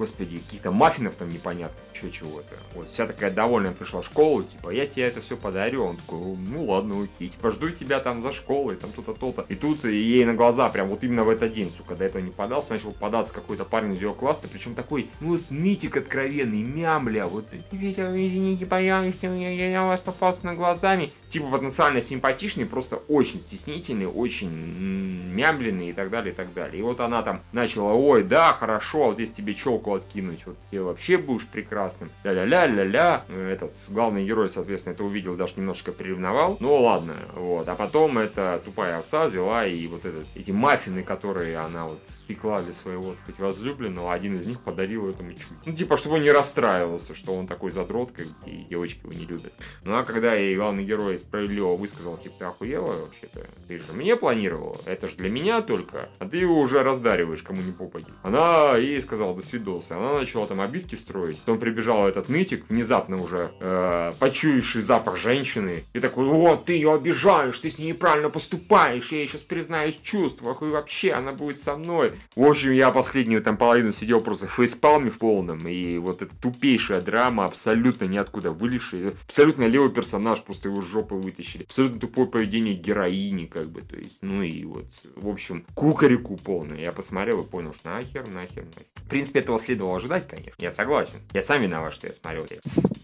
B: господи, каких-то маффинов там непонятно, еще чего-то. Вот, вся такая довольная пришла в школу, типа, я тебе это все подарю. Он такой, ну ладно, окей, типа, жду тебя там за школой, там то-то, то-то. И тут ей на глаза, прям вот именно в этот день, сука, до этого не подался, начал податься какой-то парень из ее класса, причем такой, ну вот нытик откровенный, мямля, вот, извините, пожалуйста, я, я, я вас попался на глазами. Типа потенциально симпатичный, просто очень стеснительный, очень мямленный и так далее, и так далее. И вот она там начала, ой, да, хорошо, вот если тебе челку откинуть, вот тебе вообще будешь прекрасным. Ля-ля-ля-ля-ля. Этот главный герой, соответственно, это увидел, даже немножко приревновал. Ну ладно, вот. А потом эта тупая овца взяла и вот этот, эти маффины, которые она вот пекла для своего, так сказать, возлюбленного, один из них подарил этому чуть. Ну, типа, чтобы он не расстраивался, что он такой задрот, как и девочки его не любят. Ну, а когда ей главный герой справедливо высказал, типа, ты охуела вообще-то? Ты же мне планировала, это же для меня только, а ты его уже раздариваешь, кому не попади. Она ей сказала, до свидос появился. Она начала там обидки строить. Потом прибежал этот нытик, внезапно уже э, почуявший запах женщины. И такой, вот, ты ее обижаешь, ты с ней неправильно поступаешь, я ей сейчас признаюсь в чувствах, и вообще она будет со мной. В общем, я последнюю там половину сидел просто в фейспалме в полном, и вот эта тупейшая драма, абсолютно ниоткуда вылезшая, абсолютно левый персонаж, просто его жопы вытащили. Абсолютно тупое поведение героини, как бы, то есть, ну и вот, в общем, кукареку полное. Я посмотрел и понял, что нахер, нахер, нахер. В принципе, этого следовало ожидать, конечно. Я согласен. Я сам виноват, что я смотрел это.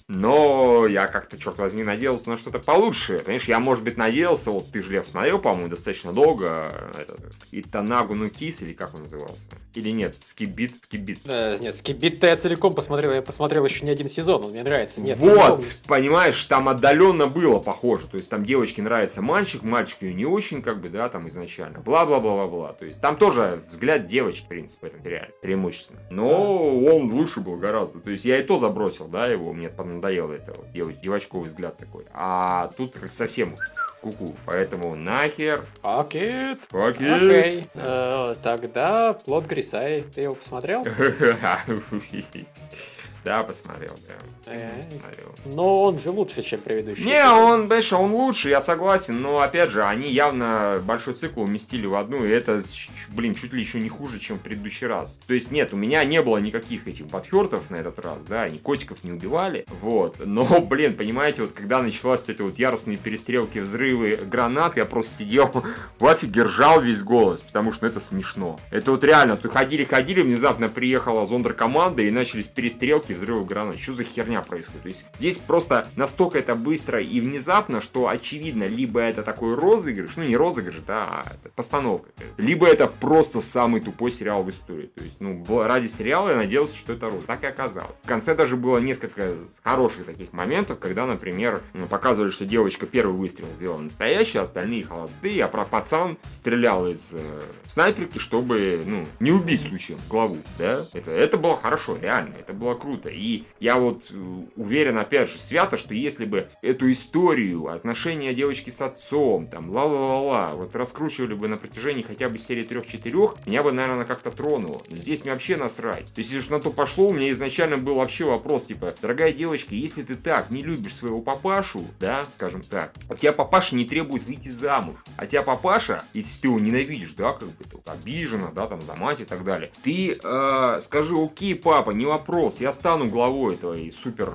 B: Но я как-то, черт возьми, надеялся на что-то получше. Понимаешь, я, может быть, надеялся, вот ты же Лев смотрел, по-моему, достаточно долго, это, Итанагу ну Кис, или как он назывался? Или нет, Скибит, Скибит.
A: Э, нет, Скибит-то я целиком посмотрел, я посмотрел еще не один сезон, он мне нравится. Нет,
B: вот, понимаешь, там отдаленно было похоже, то есть там девочке нравится мальчик, мальчик ее не очень, как бы, да, там изначально, бла-бла-бла-бла-бла, то есть там тоже взгляд девочки, в принципе, в этом сериале, преимущественно. Но он лучше был гораздо. То есть я и то забросил, да, его, мне надоело это вот, девочковый взгляд такой. А тут как совсем куку. Поэтому нахер.
A: Окей.
B: Окей.
A: Окей. Э, тогда плод Грисай. Ты его посмотрел?
B: Да, посмотрел, да.
A: Э, посмотрел. Но он же лучше, чем предыдущий.
B: Не, он, знаешь, он лучше, я согласен, но опять же, они явно большой цикл уместили в одну, и это, блин, чуть ли еще не хуже, чем в предыдущий раз. То есть, нет, у меня не было никаких этих подхертов на этот раз, да, они котиков не убивали, вот. Но, блин, понимаете, вот когда началась эта вот яростные перестрелки, взрывы гранат, я просто сидел в афиге, ржал весь голос, потому что ну, это смешно. Это вот реально, ты ходили-ходили, внезапно приехала зондеркоманда и начались перестрелки, взрывов гранат. Что за херня происходит? То есть здесь просто настолько это быстро и внезапно, что очевидно, либо это такой розыгрыш, ну не розыгрыш, да, а постановка, либо это просто самый тупой сериал в истории. То есть, ну, ради сериала я надеялся, что это розыгрыш. Так и оказалось. В конце даже было несколько хороших таких моментов, когда, например, ну, показывали, что девочка первый выстрел сделала настоящий, остальные холостые, а про пацан стрелял из э, снайперки, чтобы, ну, не убить случаем главу, да? Это, это было хорошо, реально, это было круто круто. И я вот э, уверен, опять же, свято, что если бы эту историю, отношения девочки с отцом, там, ла-ла-ла-ла, вот раскручивали бы на протяжении хотя бы серии трех-четырех, меня бы, наверное, как-то тронуло. здесь мне вообще насрать. То есть, если на то пошло, у меня изначально был вообще вопрос, типа, дорогая девочка, если ты так не любишь своего папашу, да, скажем так, от тебя папаша не требует выйти замуж. А тебя папаша, если ты его ненавидишь, да, как бы, ты обижена, да, там, за мать и так далее, ты э, скажи, окей, папа, не вопрос, я стану стану главой твоей супер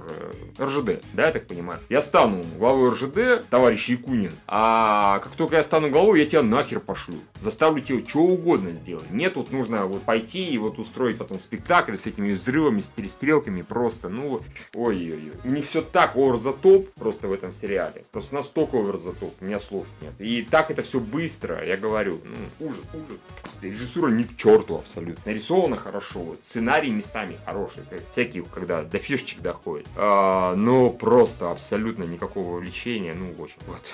B: э, РЖД, да, я так понимаю? Я стану главой РЖД, товарищ Якунин, а как только я стану главой, я тебя нахер пошлю. Заставлю тебя что угодно сделать. Нет, тут нужно вот пойти и вот устроить потом спектакль с этими взрывами, с перестрелками, просто, ну, ой-ой-ой. Не все так овер за топ просто в этом сериале. Просто настолько овер за топ, у меня слов нет. И так это все быстро, я говорю, ну, ужас, ужас. Режиссура ни к черту абсолютно. Нарисовано хорошо, сценарий местами хороший. Всякие таких, когда до фишечек доходит. А, но просто абсолютно никакого увлечения, ну, очень вот.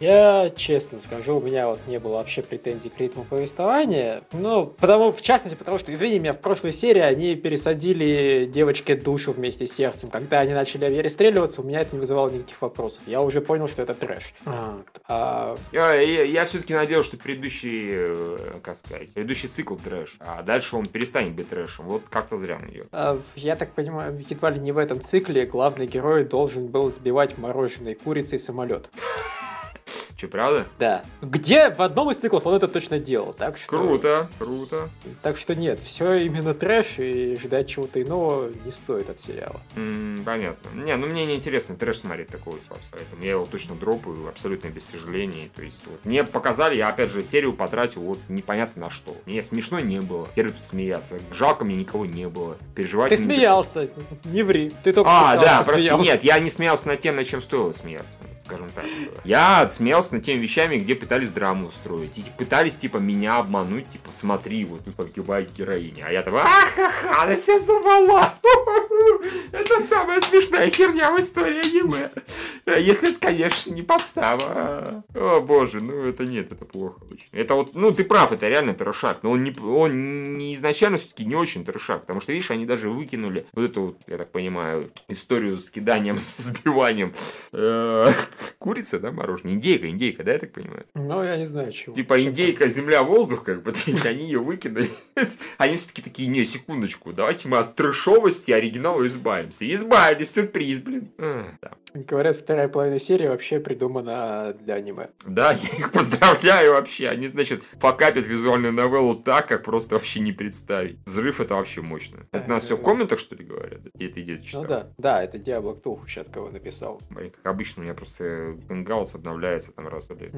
A: Я честно скажу, у меня вот не было вообще претензий к ритму повествования. Ну, потому, в частности, потому что, извини меня, в прошлой серии они пересадили девочке душу вместе с сердцем. Когда они начали перестреливаться, у меня это не вызывало никаких вопросов. Я уже понял, что это трэш. Вот.
B: А... Я, я, я все-таки надеялся, что предыдущий, э, как сказать, предыдущий цикл трэш, а дальше он перестанет быть трэшем. Вот как-то зря на нее.
A: А, я так понимаю, едва ли не в этом цикле главный герой должен был сбивать мороженой курицей самолет.
B: Че, правда?
A: Да. Где в одном из циклов он это точно делал, так что...
B: Круто, круто.
A: Так что нет, все именно трэш, и ждать чего-то иного не стоит от сериала.
B: Mm, понятно. Не, ну мне не интересно трэш смотреть такого поэтому я его точно дропаю абсолютно без сожалений. То есть вот, мне показали, я опять же серию потратил вот непонятно на что. Мне смешно не было. Первый тут смеяться. Жалко мне никого не было. Переживать
A: Ты смеялся, не ври. Ты только
B: а, да, просто нет, я не смеялся над тем, над чем стоило смеяться скажем так. Я смеялся над теми вещами, где пытались драму устроить. И пытались, типа, меня обмануть, типа, смотри, вот тут погибает героиня. А я там, ахаха, она себя взорвала. Это самая смешная херня в истории аниме. Если это, конечно, не подстава. О, боже, ну это нет, это плохо очень. Это вот, ну ты прав, это реально трешак. Но он не, он не изначально все-таки не очень трешак. Потому что, видишь, они даже выкинули вот эту я так понимаю, историю с киданием, с сбиванием курица, да, мороженое? Индейка, индейка, да, я так понимаю?
A: Ну, я не знаю, чего.
B: Типа индейка, земля, воздух, как бы, то есть они ее выкинули. Они все-таки такие, не, секундочку, давайте мы от трешовости оригинала избавимся. Избавились, сюрприз, блин.
A: Да. Говорят, вторая половина серии вообще придумана для аниме.
B: Да, я их поздравляю вообще. Они, значит, факапят визуальную новеллу так, как просто вообще не представить. Взрыв это вообще мощно. Это нас все в комментах, что ли, говорят? И это идет
A: Ну да, да, это Диабло Ктулху сейчас кого написал.
B: Блин, как обычно, у меня просто Бенгаус обновляется там раз в лет.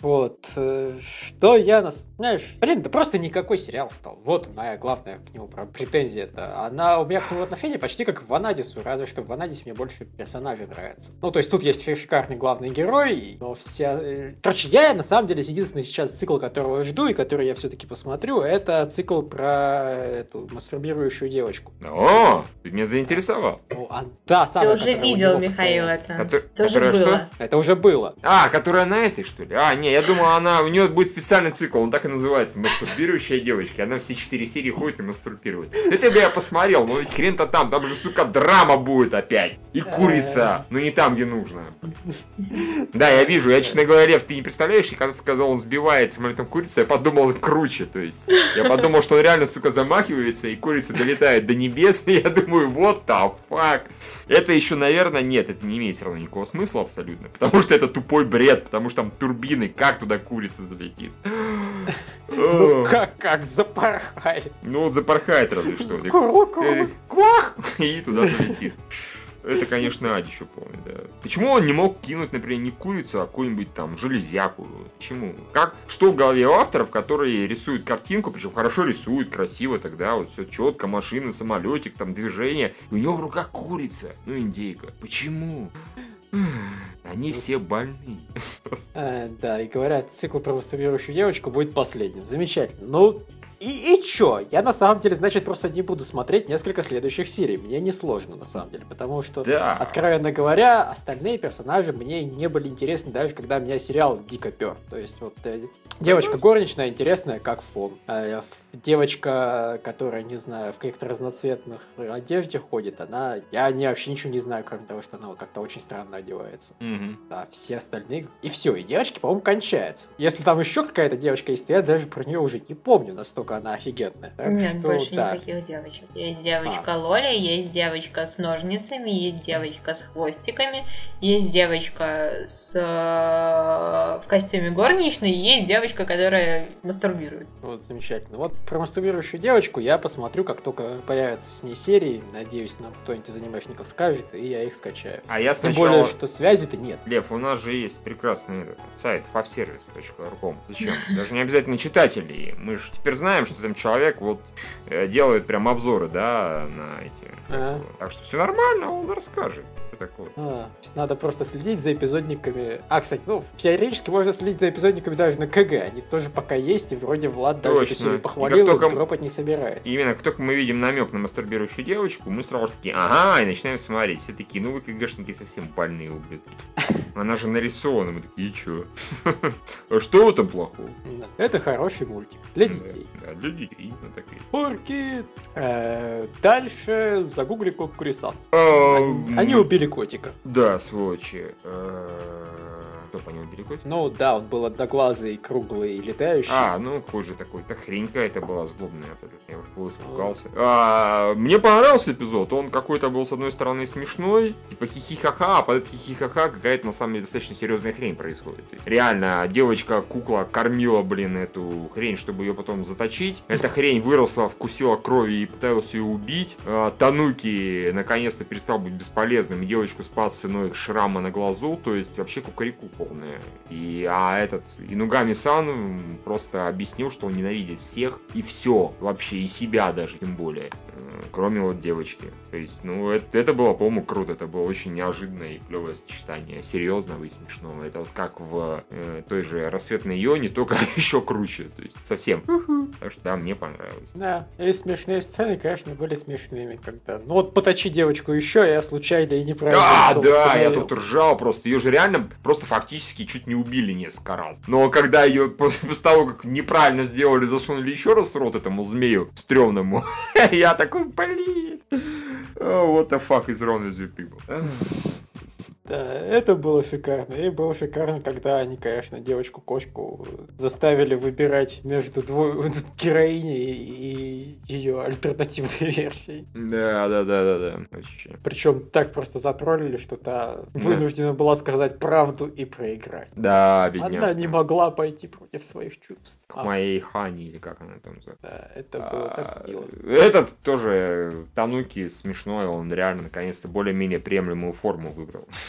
A: Вот. Э, что я нас... Знаешь, блин, да просто никакой сериал стал. Вот моя главная к нему претензия. -то. Она у меня к нему отношение почти как к Ванадису, разве что в Ванадисе мне больше персонажи нравятся. Ну, то есть тут есть шикарный главный герой, но вся... Э, короче, я на самом деле единственный сейчас цикл, которого жду и который я все-таки посмотрю, это цикл про эту мастурбирующую девочку.
B: О, ты меня заинтересовал.
C: Ну, а, да, сам. Ты уже видел, Михаил, это. Котор... Тоже было. Что?
A: Это уже было.
B: А, которая на этой, что ли? А, не, я думал, она, у нее будет специальный цикл, он так и называется, мастурбирующая девочка. Она все четыре серии ходит и мастурбирует. Это бы я посмотрел, но ведь хрен-то там, там же, сука, драма будет опять. И курица, но не там, где нужно. Да, я вижу, я, честно говоря, Лев, ты не представляешь, и когда сказал, он сбивает самолетом курицу, я подумал, круче, то есть. Я подумал, что он реально, сука, замахивается, и курица долетает до небес, и я думаю, вот the fuck. Это еще, наверное, нет, это не имеет все равно никакого смысла абсолютно, потому что это тупой бред, потому что там турбины, как туда курица залетит?
A: Ну как, как, запорхает.
B: Ну, запорхает разве что. Квах! И туда залетит. Это, конечно, адище полный, да. Почему он не мог кинуть, например, не курицу, а какую-нибудь там железяку? Почему? Как? Что в голове у авторов, которые рисуют картинку, причем хорошо рисуют, красиво тогда, вот все четко, машина, самолетик, там движение, и у него в руках курица, ну индейка. Почему? Они все больны.
A: А, да, и говорят, цикл про мастурбирующую девочку будет последним. Замечательно. Ну, и, и чё? Я на самом деле, значит, просто не буду смотреть несколько следующих серий. Мне не сложно, на самом деле, потому что, да. откровенно говоря, остальные персонажи мне не были интересны даже когда меня сериал дико пер. То есть вот э, девочка горничная интересная как фон. А девочка, которая, не знаю, в каких-то разноцветных одежде ходит, она... Я не, вообще ничего не знаю, кроме того, что она вот как-то очень странно одевается.
B: Угу.
A: Да, все остальные... И все, и девочки, по-моему, кончаются. Если там еще какая-то девочка есть, то я даже про нее уже не помню настолько насколько она офигенная.
C: Так Нет, что, больше да. никаких девочек. Есть девочка а. Лоля, есть девочка с ножницами, есть девочка с хвостиками, есть девочка с э, в костюме горничной, есть девочка, которая мастурбирует.
A: Вот, замечательно. Вот про мастурбирующую девочку я посмотрю, как только появятся с ней серии. Надеюсь, нам кто-нибудь из анимешников скажет, и я их скачаю.
B: А я
A: сначала... Тем более, что связи-то нет.
B: Лев, у нас же есть прекрасный сайт fabservice.ru. Зачем? Даже не обязательно читатели. Мы же теперь знаем, знаем, что там человек вот э, делает прям обзоры, да, на эти. А-а-а. Так что все нормально, он расскажет. Такое.
A: А, надо просто следить за эпизодниками. А, кстати, ну, теоретически можно следить за эпизодниками даже на КГ. Они тоже пока есть, и вроде Влад даже
B: Точно.
A: серию
B: И
A: похвалил, и
B: только-
A: дропать не собирается.
B: Именно как только мы видим намек на мастурбирующую девочку, мы сразу же такие, ага, и начинаем смотреть. Все такие, ну вы КГшники совсем больные ублюдки. Она же нарисована, мы такие, и чё? А что в этом плохого?
A: Это хороший мультик для детей.
B: Да, для детей,
A: kids. Э, Дальше загугли Кокурисан. Они, они убили котика.
B: Да, сволочи. Кто по нему котика?
A: Ну да, он был одноглазый, круглый, летающий.
B: А, ну какой же такой, так хрень какая-то была злобная, я был испугался. А, мне понравился эпизод, он какой-то был с одной стороны смешной, типа хихихаха, а под это хихихаха какая-то на самом деле достаточно серьезная хрень происходит. Реально, девочка-кукла кормила, блин, эту хрень, чтобы ее потом заточить. Эта хрень выросла, вкусила крови и пыталась ее убить. А, Тануки наконец-то перестал быть бесполезным, девочку спас ценой шрама на глазу, то есть вообще кукареку полная. И, а этот Инугами-сан просто объяснил, что он ненавидит всех и все, вообще, и себя даже, тем более, кроме вот девочки. То есть, ну, это, это было, по-моему, круто, это было очень неожиданное и клевое сочетание серьезного и смешного. Это вот как в э, той же рассветной Йоне, только еще круче, то есть совсем. Так что да, мне понравилось.
A: Да, и смешные сцены, конечно, были смешными, когда... Ну вот поточи девочку еще, я случайно и неправильно
B: А, да, я тут ржал просто. Ее же реально просто фактически чуть не убили несколько раз. Но когда ее после того, как неправильно сделали, засунули еще раз в рот этому змею стрёмному, я такой, блин. Oh, what the fuck is wrong with you people?
A: Да, это было шикарно. И было шикарно, когда они, конечно, девочку-кошку заставили выбирать между двой героиней и ее альтернативной версией.
B: Да, да, да, да, да.
A: Причем так просто затроллили, что та вынуждена была сказать правду и проиграть.
B: Да,
A: Она
B: бедняжка.
A: не могла пойти против своих чувств.
B: К
A: А,
B: моей Хани, или как она там называется.
A: да, это было так
B: А,
A: мило.
B: Этот тоже Тануки смешной, он реально наконец-то более-менее приемлемую форму выбрал.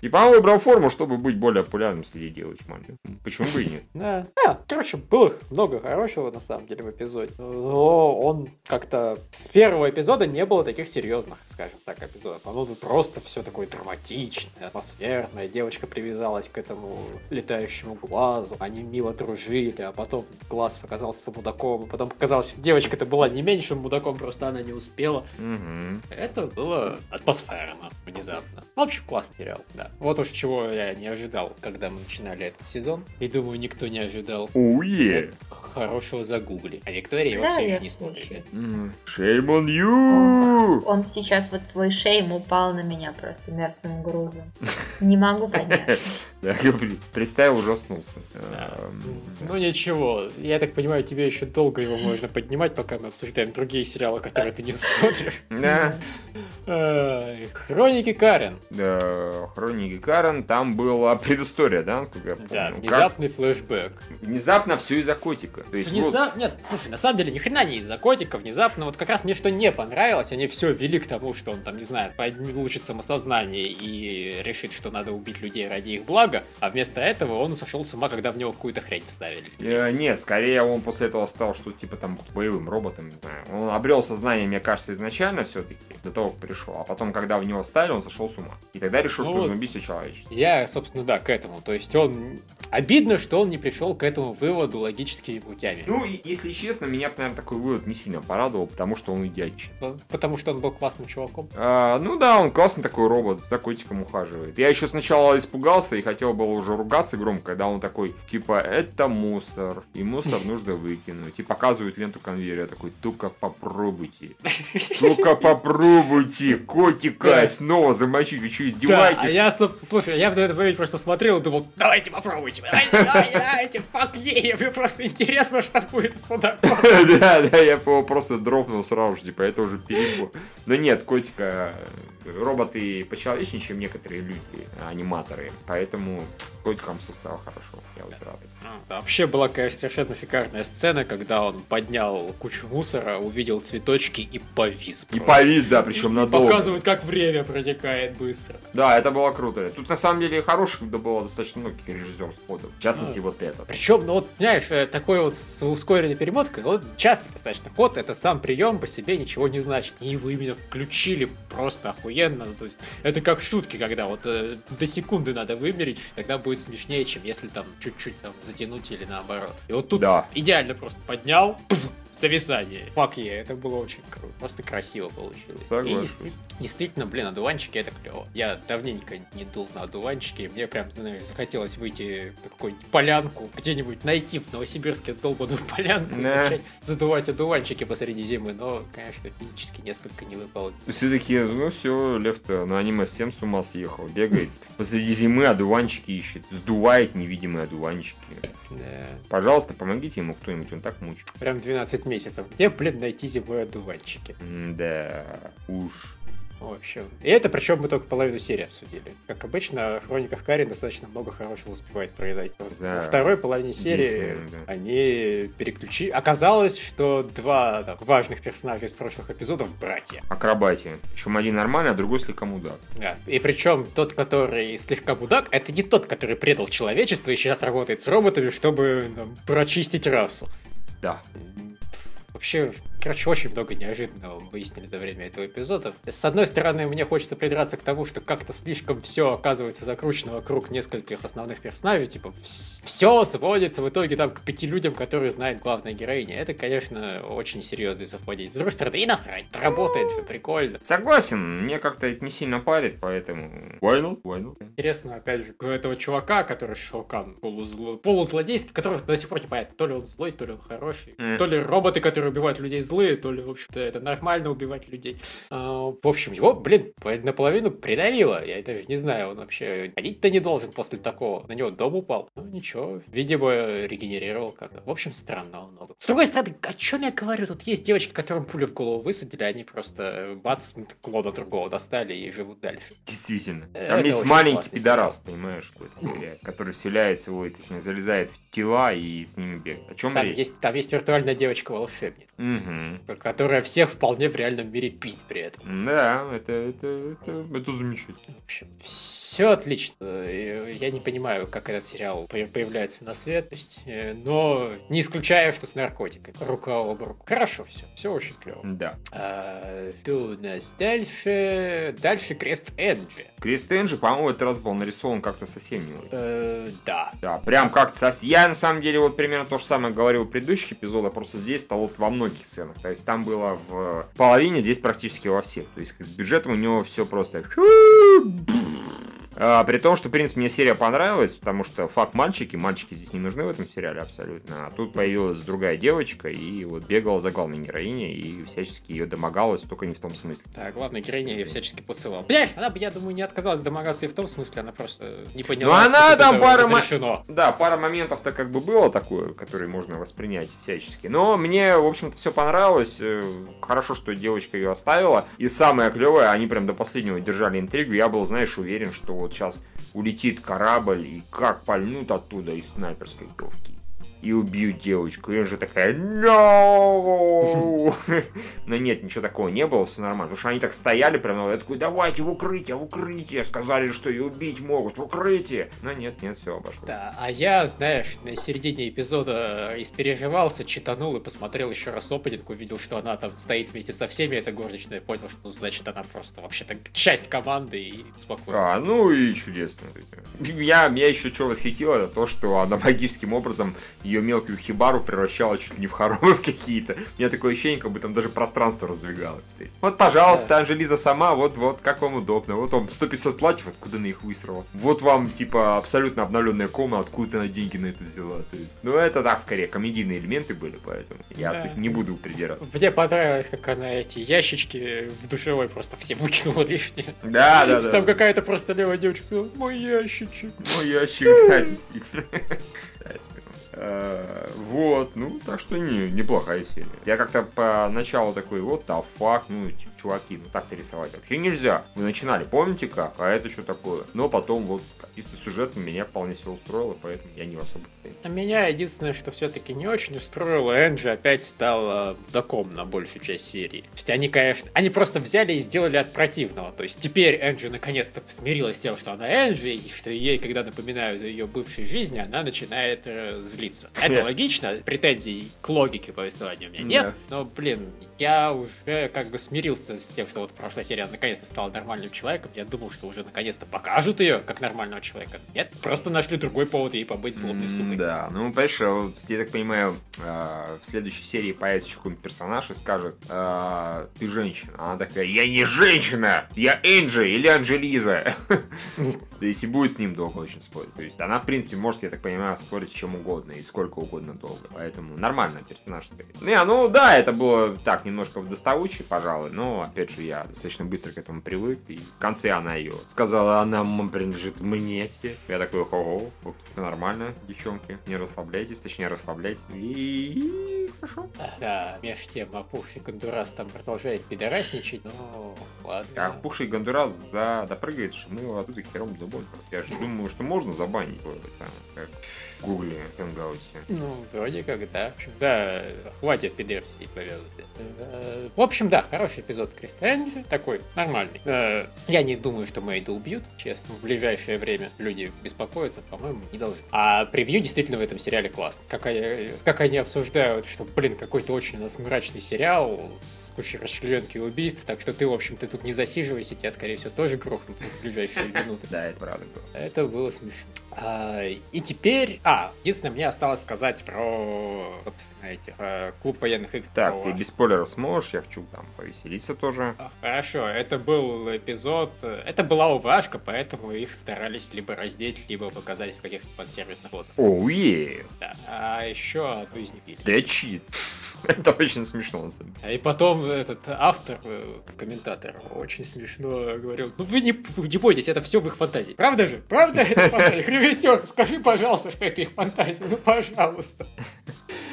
B: И, по-моему, выбрал форму, чтобы быть более популярным среди девочек маленьких. Почему бы и нет?
A: Да. А, короче, было много хорошего на самом деле в эпизоде. Но он как-то с первого эпизода не было таких серьезных, скажем так, эпизодов. Оно тут просто все такое драматичное, атмосферное. Девочка привязалась к этому летающему глазу. Они мило дружили, а потом глаз оказался мудаком. И потом показалось, что девочка-то была не меньшим мудаком, просто она не успела.
B: Мгм.
A: Это было атмосферно, внезапно. В общем, классный сериал, да. Вот уж чего я не ожидал, когда мы начинали этот сезон. И думаю, никто не ожидал
B: Уе!
A: хорошего загугли. А Виктория его
C: Да,
A: все еще не смотрели.
B: М, Shame on you!
C: Он сейчас, вот твой шейм упал на меня просто мертвым грузом. Не могу подняться.
B: Да, блин, представил, ужаснулся.
A: Да.
B: Эм,
A: Ну ничего, я так понимаю, тебе еще долго его можно поднимать, пока мы обсуждаем другие сериалы, которые ты не смотришь.
B: Да,
A: Хроники Карен.
B: да, Хроники Карен, там была предыстория, да, насколько я помню?
A: Да, внезапный флешбэк.
B: Внезапно все из-за котика.
A: Внезапно, нет, слушай, на самом деле ни хрена не из-за котика, внезапно, вот как раз мне что не понравилось, они все вели к тому, что он там, не знаю, улучшит самосознание и решит, что надо убить людей ради их блага, а вместо этого он сошел с ума, когда в него какую-то хрень вставили.
B: Э, Нет, скорее он после этого стал, что типа там боевым роботом, не знаю. Он обрел сознание, мне кажется, изначально все-таки, до того, как пришел. А потом, когда в него вставили, он сошел с ума. И тогда решил,
A: Ну
B: что нужно убить все человечество.
A: Я, собственно, да, к этому. То есть он... Обидно, что он не пришел к этому выводу логическими путями.
B: Ну, и, если честно, меня, наверное, такой вывод не сильно порадовал, потому что он идиотичен.
A: Потому что он был классным чуваком.
B: А, ну да, он классный такой робот, за котиком ухаживает. Я еще сначала испугался и хотел было уже ругаться громко, когда он такой, типа, это мусор, и мусор нужно выкинуть. И показывают ленту конвейера, такой, только попробуйте. Только попробуйте котика
A: Да.
B: снова замочить. Вы что,
A: Да,
B: издеваетесь?
A: а я, слушай, я в этот момент просто смотрел и думал, давайте попробуйте, давайте, давайте, мне просто интересно, что будет с судаком.
B: Да, да, я его просто дропнул сразу же, типа, это уже перебор. Но нет, котика, роботы почеловечнее, чем некоторые люди, аниматоры. Поэтому котикам все стало хорошо, я очень рад.
A: Вообще была, конечно, совершенно шикарная сцена, когда он поднял кучу мусора, увидел цветочки и повис.
B: И повис, да, причем надолго.
A: Показывает, как время протекает быстро.
B: Да, это было круто. Тут на самом деле хороших да было достаточно много режиссеров ходов. В частности, а. вот это.
A: Причем, ну вот, понимаешь, э, такой вот с ускоренной перемоткой, вот часто достаточно ход, это сам прием по себе ничего не значит. И его именно включили просто охуенно. Ну, то есть, это как шутки, когда вот э, до секунды надо вымерить, тогда будет смешнее, чем если там чуть-чуть там затянуть или наоборот. И вот тут да. идеально просто поднял, зависание. Фак я, это было очень круто. Просто красиво получилось. Согласен. И действительно, блин, одуванчики это клево. Я давненько не дул на одуванчики. Мне прям, знаешь, захотелось выйти на какую-нибудь полянку, где-нибудь найти в Новосибирске долбанную полянку и начать задувать одуванчики посреди зимы. Но, конечно, физически несколько не выпало.
B: Все-таки, ну все, Лев-то на аниме всем с ума съехал. Бегает посреди зимы одуванчики ищет. Сдувает невидимые одуванчики. Да. Пожалуйста, помогите ему кто-нибудь, он так мучит.
A: Прям 12 месяцев. Где, блин, найти зимой одуванчики?
B: Да, уж.
A: В общем, и это причем мы только половину серии обсудили. Как обычно, в Хрониках Кари достаточно много хорошего успевает произойти. Да. Во второй половине серии да. они переключили. Оказалось, что два там, важных персонажа из прошлых эпизодов братья.
B: Акробатия. Причем один нормальный, а другой слегка мудак.
A: Да. И причем тот, который слегка мудак, это не тот, который предал человечество и сейчас работает с роботами, чтобы там, прочистить расу.
B: Да.
A: Вообще, короче, очень много неожиданного выяснили за время этого эпизода. С одной стороны, мне хочется придраться к тому, что как-то слишком все оказывается закручено вокруг нескольких основных персонажей. Типа, все сводится в итоге там к пяти людям, которые знают главная героиня. Это, конечно, очень серьезный совпадение. С другой стороны, и насрать, работает же, прикольно.
B: Согласен, мне как-то это не сильно парит, поэтому...
A: Why not? Why not? Интересно, опять же, у этого чувака, который Шокан, полузло... полузлодейский, который до сих пор не понятно, то ли он злой, то ли он хороший, mm. то ли роботы, которые убивают людей злые, то ли, в общем-то, это нормально убивать людей. А, в общем, его, блин, наполовину придавило. Я даже не знаю, он вообще ходить-то не должен после такого. На него дом упал. Ну, ничего, видимо, регенерировал как-то. В общем, странно много. С другой стороны, о чем я говорю? Тут есть девочки, которым пулю в голову высадили, они просто бац, клона другого достали и живут дальше.
B: Действительно. Там это есть маленький пидорас, понимаешь, какой-то, который вселяет свой, точнее, залезает в тела и с ними бегает. О чем
A: там
B: речь?
A: Есть, там есть виртуальная девочка-волшебница. Угу. Которая всех вполне в реальном мире пиздит при этом.
B: Да, это, это, это, это замечательно.
A: В общем, все отлично. Я не понимаю, как этот сериал появляется на свет, то есть, э, но не исключая, что с наркотиками. Рука об руку. Хорошо все, все очень клево.
B: Да.
A: А, что у нас дальше? Дальше Крест Энджи.
B: Крест Энджи, по-моему, этот раз был нарисован как-то совсем не
A: э, Да.
B: Да, прям как-то. Я на самом деле вот примерно то же самое говорил в предыдущих эпизодах, просто здесь стало вот во многих сценах. То есть там было в половине, здесь практически во всех. То есть с бюджетом у него все просто а, при том, что, в принципе, мне серия понравилась, потому что факт мальчики, мальчики здесь не нужны в этом сериале абсолютно. А тут появилась другая девочка и вот бегала за главной героиней и всячески ее домогалась, только не в том смысле.
A: Да, главная героиня ее всячески посылала. Блять, она бы, я думаю, не отказалась домогаться и в том смысле, она просто не поняла,
B: Ну, она там пара... Разрешено. Да, пара моментов-то как бы было такое, которые можно воспринять всячески. Но мне, в общем-то, все понравилось. Э, хорошо, что девочка ее оставила. И самое клевое, они прям до последнего держали интригу. Я был, знаешь, уверен, что вот сейчас улетит корабль и как пальнут оттуда из снайперской винтовки и убьют девочку. И она же такая, no! Но нет, ничего такого не было, все нормально. Потому что они так стояли прям, я такой, давайте в укрытие, в укрытие. Сказали, что ее убить могут, в укрытие. Но нет, нет, все обошло.
A: Да, а я, знаешь, на середине эпизода испереживался, читанул и посмотрел еще раз опенинг, увидел, что она там стоит вместе со всеми, это горничная, понял, что, ну, значит, она просто вообще-то часть команды и спокойно.
B: А, ну и чудесно. Я, меня еще что восхитило, это то, что она магическим образом ее мелкую хибару превращала чуть ли не в хоромы какие-то. У меня такое ощущение, как бы там даже пространство раздвигалось. То есть, вот, пожалуйста, да. Анжелиза сама, вот, вот, как вам удобно. Вот вам 100-500 платьев, откуда она их высрала. Вот вам, типа, абсолютно обновленная комната, откуда она деньги на это взяла. То есть, ну, это так, скорее, комедийные элементы были, поэтому я да. тут не буду придираться.
A: Мне понравилось, как она эти ящички в душевой просто все выкинула лишние.
B: Да, да, да.
A: Там какая-то просто левая девочка сказала, мой ящичек.
B: Мой ящик, да, действительно. Э, вот, ну, так что не, неплохая серия. Я как-то по началу такой, вот, да, факт, ну, чуваки, ну так-то рисовать вообще нельзя. Вы начинали, помните как? А это что такое? Но потом вот чисто сюжет меня вполне все устроило, поэтому я не особо...
A: А меня единственное, что все-таки не очень устроило, Энджи опять стала доком на большую часть серии. То есть они, конечно, они просто взяли и сделали от противного. То есть теперь Энджи наконец-то смирилась с тем, что она Энджи, и что ей, когда напоминают о ее бывшей жизни, она начинает э, злиться. Это логично, претензий к логике повествования у меня нет, но, блин, я уже как бы смирился с тем, что вот прошлая серия наконец-то стала нормальным человеком. Я думал, что уже наконец-то покажут ее как нормального человека. Нет, просто нашли другой повод ей побыть злобной сумой.
B: Да, ну, понимаешь, вот, я так понимаю, э, в следующей серии появится какой-нибудь персонаж и скажет, э, ты женщина. Она такая, я не женщина, я Энджи или Анджелиза. Если будет с ним долго очень спорить. То есть она, в принципе, может, я так понимаю, спорить с чем угодно и сколько угодно долго. Поэтому нормальный персонаж. Не, ну да, это было так, немножко доставучий, пожалуй, но, опять же, я достаточно быстро к этому привык, и в конце она ее сказала, она принадлежит мне теперь. Я такой, ого, вот нормально, девчонки, не расслабляйтесь, точнее, расслабляйтесь, и хорошо.
A: Да, меж тем, опухший Гондурас там продолжает пидорасничать, но ладно.
B: А опухший Гондурас за... допрыгает, что мы его оттуда хером дубой. Я же думаю, что можно забанить, там, как Гугле, Хэнгауте.
A: Ну, вроде как, да. В общем, да, хватит пидерсии, повезло. Э, в общем, да, хороший эпизод Кристенджи, такой нормальный. Э, я не думаю, что Мэйда убьют, честно. В ближайшее время люди беспокоятся, по-моему, не должны. А превью действительно в этом сериале классно. Как они, как они обсуждают, что, блин, какой-то очень у нас мрачный сериал с кучей расчленки и убийств, так что ты, в общем, ты тут не засиживайся, тебя, скорее всего, тоже грохнут в ближайшие минуты.
B: Да, это правда было.
A: Это было смешно. А, и теперь... А, единственное, мне осталось сказать про, собственно, этих клуб военных игр.
B: Так, про... ты без спойлеров сможешь? Я хочу там повеселиться тоже.
A: А, хорошо, это был эпизод... Это была увашка, поэтому их старались либо раздеть, либо показать в каких-то подсервисных позах.
B: Оу, oh, yeah.
A: Да. А еще одну из них
B: Да чит. Это очень смешно,
A: деле. И потом этот автор, э, комментатор, очень смешно говорил, ну вы не, не бойтесь, это все в их фантазии. Правда же? Правда это фантазия? Режиссер, скажи, пожалуйста, что это их фантазия. Ну, пожалуйста.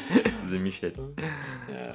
B: Замечательно.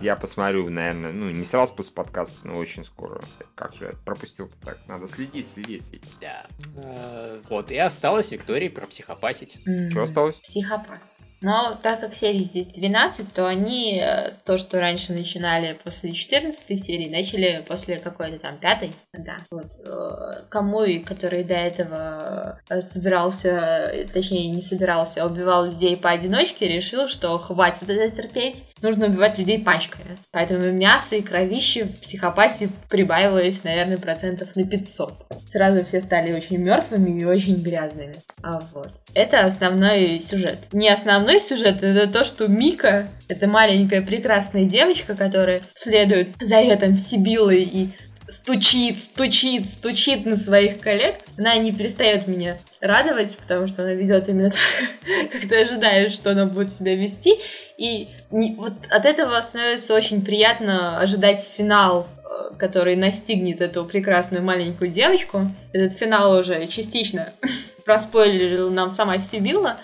B: Я посмотрю, наверное, ну, не сразу после подкаста, но очень скоро. Как же я пропустил-то так? Надо следить, следить. следить.
A: Да. Э, вот, и осталось Виктории про психопасить.
B: Что осталось?
C: Психопас. Но так как серий здесь 12, то они э, то, что раньше начинали после 14 серии, начали после какой-то там пятой. Да. Вот. Э, кому и который до этого э, собирался, точнее не собирался, а убивал людей поодиночке, решил, что хватит это терпеть, нужно убивать людей пачками. Поэтому мясо и кровище в психопасе прибавилось, наверное, процентов на 500. Сразу все стали очень мертвыми и очень грязными. А вот. Это основной сюжет. Не основной сюжет, это то, что Мика, это маленькая прекрасная девочка, которая следует заветам Сибилы и стучит, стучит, стучит на своих коллег. Она не перестает меня радовать, потому что она ведет именно так, как ты ожидаешь, что она будет себя вести. И не, вот от этого становится очень приятно ожидать финал э, который настигнет эту прекрасную маленькую девочку. Этот финал уже частично проспойлерила нам сама Сибилла,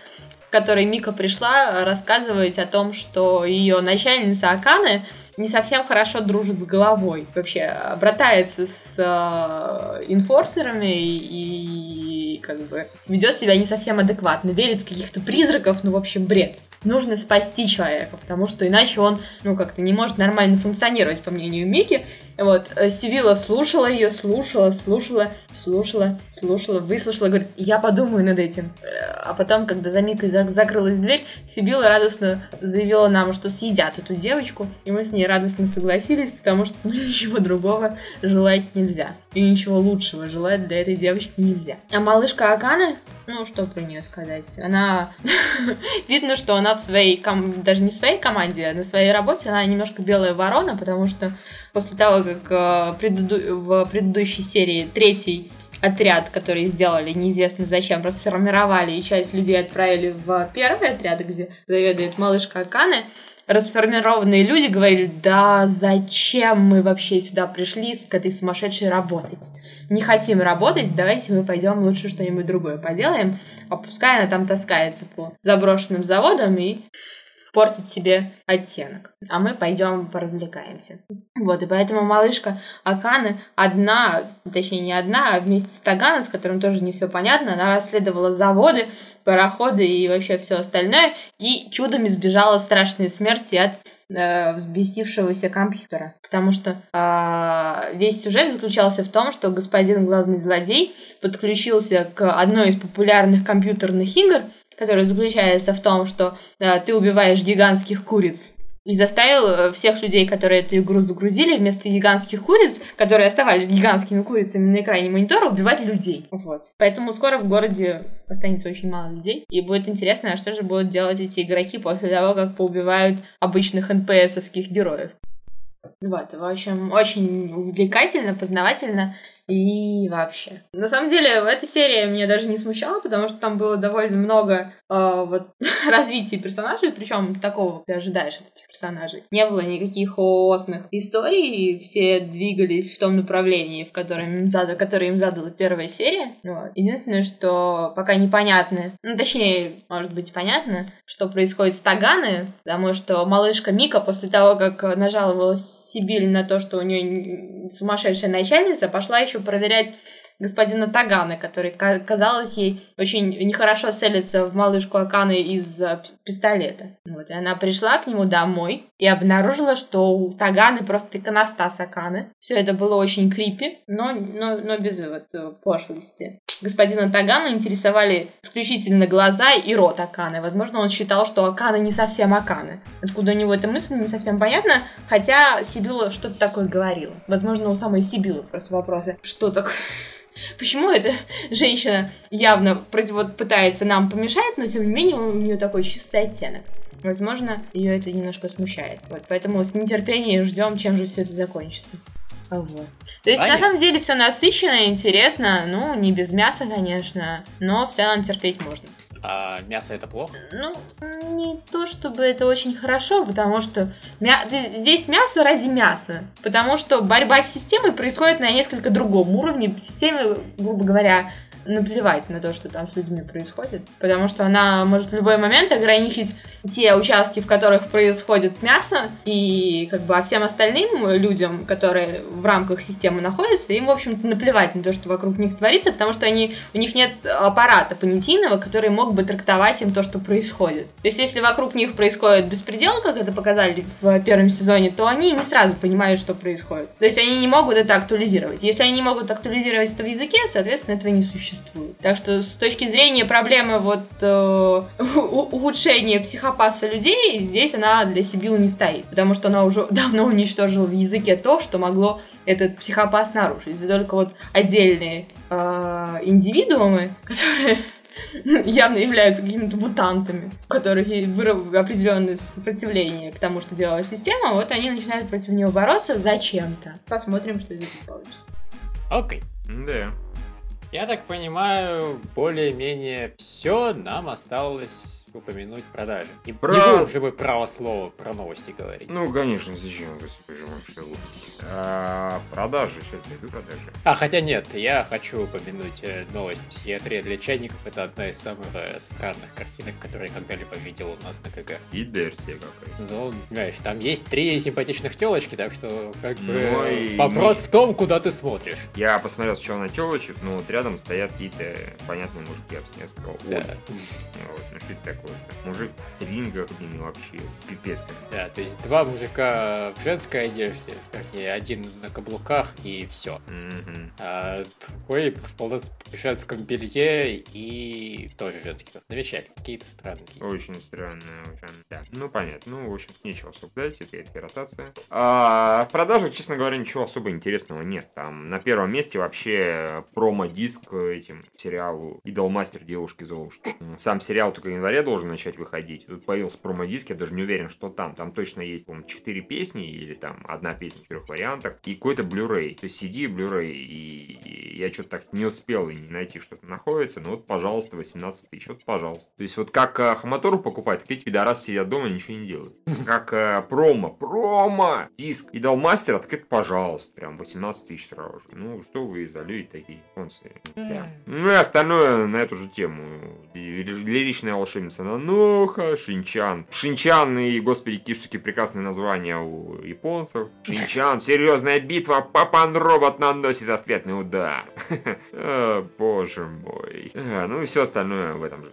C: в которой Мика пришла рассказывать о том, что ее начальница Аканы не совсем хорошо дружит с головой. Вообще братается с э, инфорсерами и, и как бы ведет себя не совсем адекватно, верит в каких-то призраков, ну, в общем, бред нужно спасти человека, потому что иначе он, ну, как-то не может нормально функционировать, по мнению Мики. Вот, э, Сивила слушала ее, слушала, слушала, слушала, слушала, выслушала, говорит, я подумаю над этим. Э, а потом, когда за Микой закрылась дверь, Сибила радостно заявила нам, что съедят эту девочку, и мы с ней радостно согласились, потому что ну, ничего другого желать нельзя. И ничего лучшего желать для этой девочки нельзя. А малышка Акана ну, что про нее сказать? Она... Видно, что она в своей... Ком... Даже не в своей команде, а на своей работе она немножко белая ворона, потому что после того, как э, преду... в предыдущей серии третий отряд, который сделали неизвестно зачем, расформировали и часть людей отправили в первый отряд, где заведует малышка Аканы, расформированные люди говорили, да зачем мы вообще сюда пришли с этой сумасшедшей работать? Не хотим работать, давайте мы пойдем лучше что-нибудь другое поделаем, а пускай она там таскается по заброшенным заводам и портит себе оттенок. А мы пойдем поразвлекаемся. Вот, и поэтому малышка Аканы одна, точнее не одна, а вместе с Таганом, с которым тоже не все понятно, она расследовала заводы, пароходы и вообще все остальное, и чудом избежала страшной смерти от э, взбесившегося компьютера. Потому что э, весь сюжет заключался в том, что господин главный злодей подключился к одной из популярных компьютерных игр, которая заключается в том, что э, ты убиваешь гигантских куриц и заставил э, всех людей, которые эту игру загрузили, вместо гигантских куриц, которые оставались гигантскими курицами на экране монитора, убивать людей. Вот. Поэтому скоро в городе останется очень мало людей. И будет интересно, а что же будут делать эти игроки после того, как поубивают обычных НПСовских героев. Вот, в общем, очень увлекательно, познавательно. И вообще. На самом деле, эта серия меня даже не смущала, потому что там было довольно много э, вот, развития персонажей, причем такого ты ожидаешь от этих персонажей. Не было никаких оосных историй, все двигались в том направлении, в котором им, зад... которое им задала первая серия. Вот. Единственное, что пока непонятно, ну, точнее, может быть, понятно, что происходит с Таганы, потому что малышка Мика после того, как нажаловалась Сибиль на то, что у нее сумасшедшая начальница, пошла еще проверять господина Тагана, который, казалось ей, очень нехорошо целится в малышку Аканы из э, пистолета. Вот, и она пришла к нему домой и обнаружила, что у Таганы просто иконостас Аканы. Все это было очень крипи, но, но, но без вот, э, пошлости господина Тагана интересовали исключительно глаза и рот Аканы. Возможно, он считал, что Акана не совсем Аканы. Откуда у него эта мысль, не совсем понятно, хотя Сибила что-то такое говорила. Возможно, у самой Сибилы просто вопросы, что такое... Почему эта женщина явно вот, пытается нам помешать, но тем не менее у нее такой чистый оттенок? Возможно, ее это немножко смущает. Вот, поэтому с нетерпением ждем, чем же все это закончится. Вот. То есть, Понятно. на самом деле, все насыщенно, интересно. Ну, не без мяса, конечно, но в целом терпеть можно.
A: А мясо это плохо?
C: Ну, не то чтобы это очень хорошо, потому что мя... здесь мясо ради мяса. Потому что борьба с системой происходит на несколько другом уровне. Системе, грубо говоря, наплевать на то, что там с людьми происходит, потому что она может в любой момент ограничить те участки, в которых происходит мясо, и как бы а всем остальным людям, которые в рамках системы находятся, им, в общем-то, наплевать на то, что вокруг них творится, потому что они, у них нет аппарата понятийного, который мог бы трактовать им то, что происходит. То есть, если вокруг них происходит беспредел, как это показали в первом сезоне, то они не сразу понимают, что происходит. То есть, они не могут это актуализировать. Если они не могут актуализировать это в языке, соответственно, этого не существует существует. Так что с точки зрения проблемы вот э, улучшения психопаса людей, здесь она для Сибилы не стоит. Потому что она уже давно уничтожила в языке то, что могло этот психопас нарушить. И только вот отдельные э, индивидуумы, которые явно являются какими-то мутантами, у которых выработали определенное сопротивление к тому, что делала система, вот они начинают против нее бороться зачем-то. Посмотрим, что из этого получится.
A: Окей.
B: Okay. Да.
A: Я так понимаю, более-менее все нам осталось упомянуть продажи. И про... не было уже бы право слова про новости говорить.
B: Ну, конечно, зачем, господи, что а, Продажи, сейчас я иду продажи.
A: А, хотя нет, я хочу упомянуть э, новость психиатрия для чайников. Это одна из самых э, странных картинок, которые я когда-либо видел у нас на КГ.
B: И Дерсия какая.
A: Ну, знаешь, там есть три симпатичных телочки, так что, как бы, ну, и... вопрос в том, куда ты смотришь.
B: Я посмотрел сначала на телочек, но вот рядом стоят какие-то понятные мужики, я бы сказал. Да. Вот, ну что это такое? Мужик в стрингах, блин, вообще пипец.
A: Да, то есть два мужика в женской одежде, как и один на каблуках и все. Mm-hmm. А другой в женском белье и тоже женский. Замечательно, какие-то странные.
B: Очень странные, очень. Да. Ну, понятно. Ну, в общем, нечего особо дать, это, это ротация. А, в продажах, честно говоря, ничего особо интересного нет. Там на первом месте вообще промо-диск этим сериалу «Идолмастер девушки Золушки». Сам сериал только в январе должен начать выходить. Тут появился промо-диск, я даже не уверен, что там. Там точно есть, по-моему, 4 песни или там одна песня четырехварения вариантах, и какой-то Blu-ray. То есть CD Blu-ray, и я что-то так не успел и не найти, что-то находится, ну вот, пожалуйста, 18 тысяч, вот, пожалуйста. То есть вот как э, Хаматору покупать, так эти пидорасы сидят дома, ничего не делают. Как э, промо, промо, диск, и дал мастер, так это, пожалуйста, прям 18 тысяч сразу же. Ну, что вы залюете такие японцы? Да. Ну и остальное на эту же тему. Лиричная волшебница Наноха, Шинчан. Шинчан и, господи, какие прекрасные названия у японцев. Шинчан, серьезная битва, Папан Робот наносит ответный удар. О, боже мой. Ну и все остальное в этом же.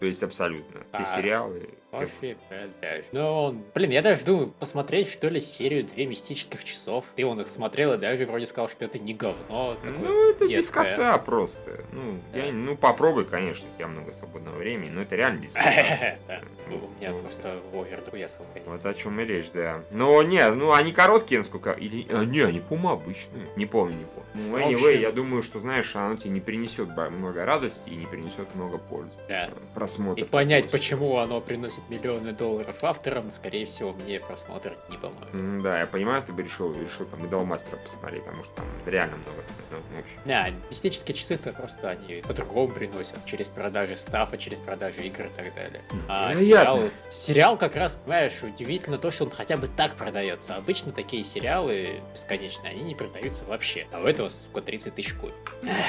B: То есть абсолютно. Все сериалы,
A: Вообще, продаж. Ну, он... Блин, я даже думаю, посмотреть, что ли, серию «Две мистических часов». Ты он их смотрел и даже вроде сказал, что это не говно.
B: Ну, это детское. без кота просто. Ну, да. я, ну, попробуй, конечно, у тебя много свободного времени, но это реально без кота.
A: У меня просто овер я.
B: Вот о чем и речь, да. Но нет, ну, они короткие, насколько... Или... А, не, они, по-моему, обычные. Не помню, не помню. Ну, anyway, я думаю, что, знаешь, оно тебе не принесет много радости и не принесет много пользы. Да.
A: Просмотр. И понять, почему оно приносит приносит миллионы долларов авторам, скорее всего, мне просмотр не поможет.
B: Да, я понимаю, ты бы решил, решил там Медал Мастера посмотреть, потому что там реально много. Ну,
A: в общем. Да, мистические часы-то просто они по-другому приносят. Через продажи стафа, через продажи игр и так далее. А сериал, сериал как раз, понимаешь, удивительно то, что он хотя бы так продается. Обычно такие сериалы бесконечные, они не продаются вообще. А у этого, сука, 30 тысяч копий.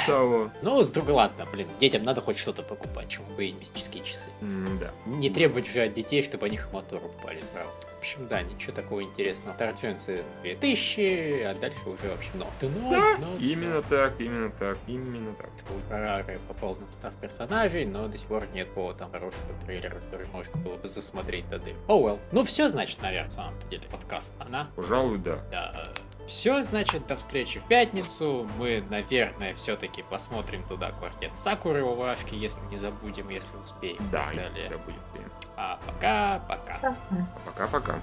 B: Того.
A: Ну, с другой, ладно, блин, детям надо хоть что-то покупать, чему бы и мистические часы.
B: да.
A: Не требовать же от детей, чтобы они их мотор упали, правда. В общем, да, ничего такого интересного. Торченцы 2000, а дальше уже вообще но.
B: Да, но, но, именно так, именно так, именно так.
A: Рары попал на став персонажей, но до сих пор нет повода там хорошего трейлера, который можно было бы засмотреть до дыр. О, oh, well. Ну все, значит, наверное, на самом деле, подкаст, она?
B: Пожалуй, да.
A: Да. Все, значит, до встречи в пятницу. Мы, наверное, все-таки посмотрим туда квартет Сакуры Вашки, если не забудем, если успеем.
B: Да, если забудем.
A: А пока-пока.
B: Пока-пока.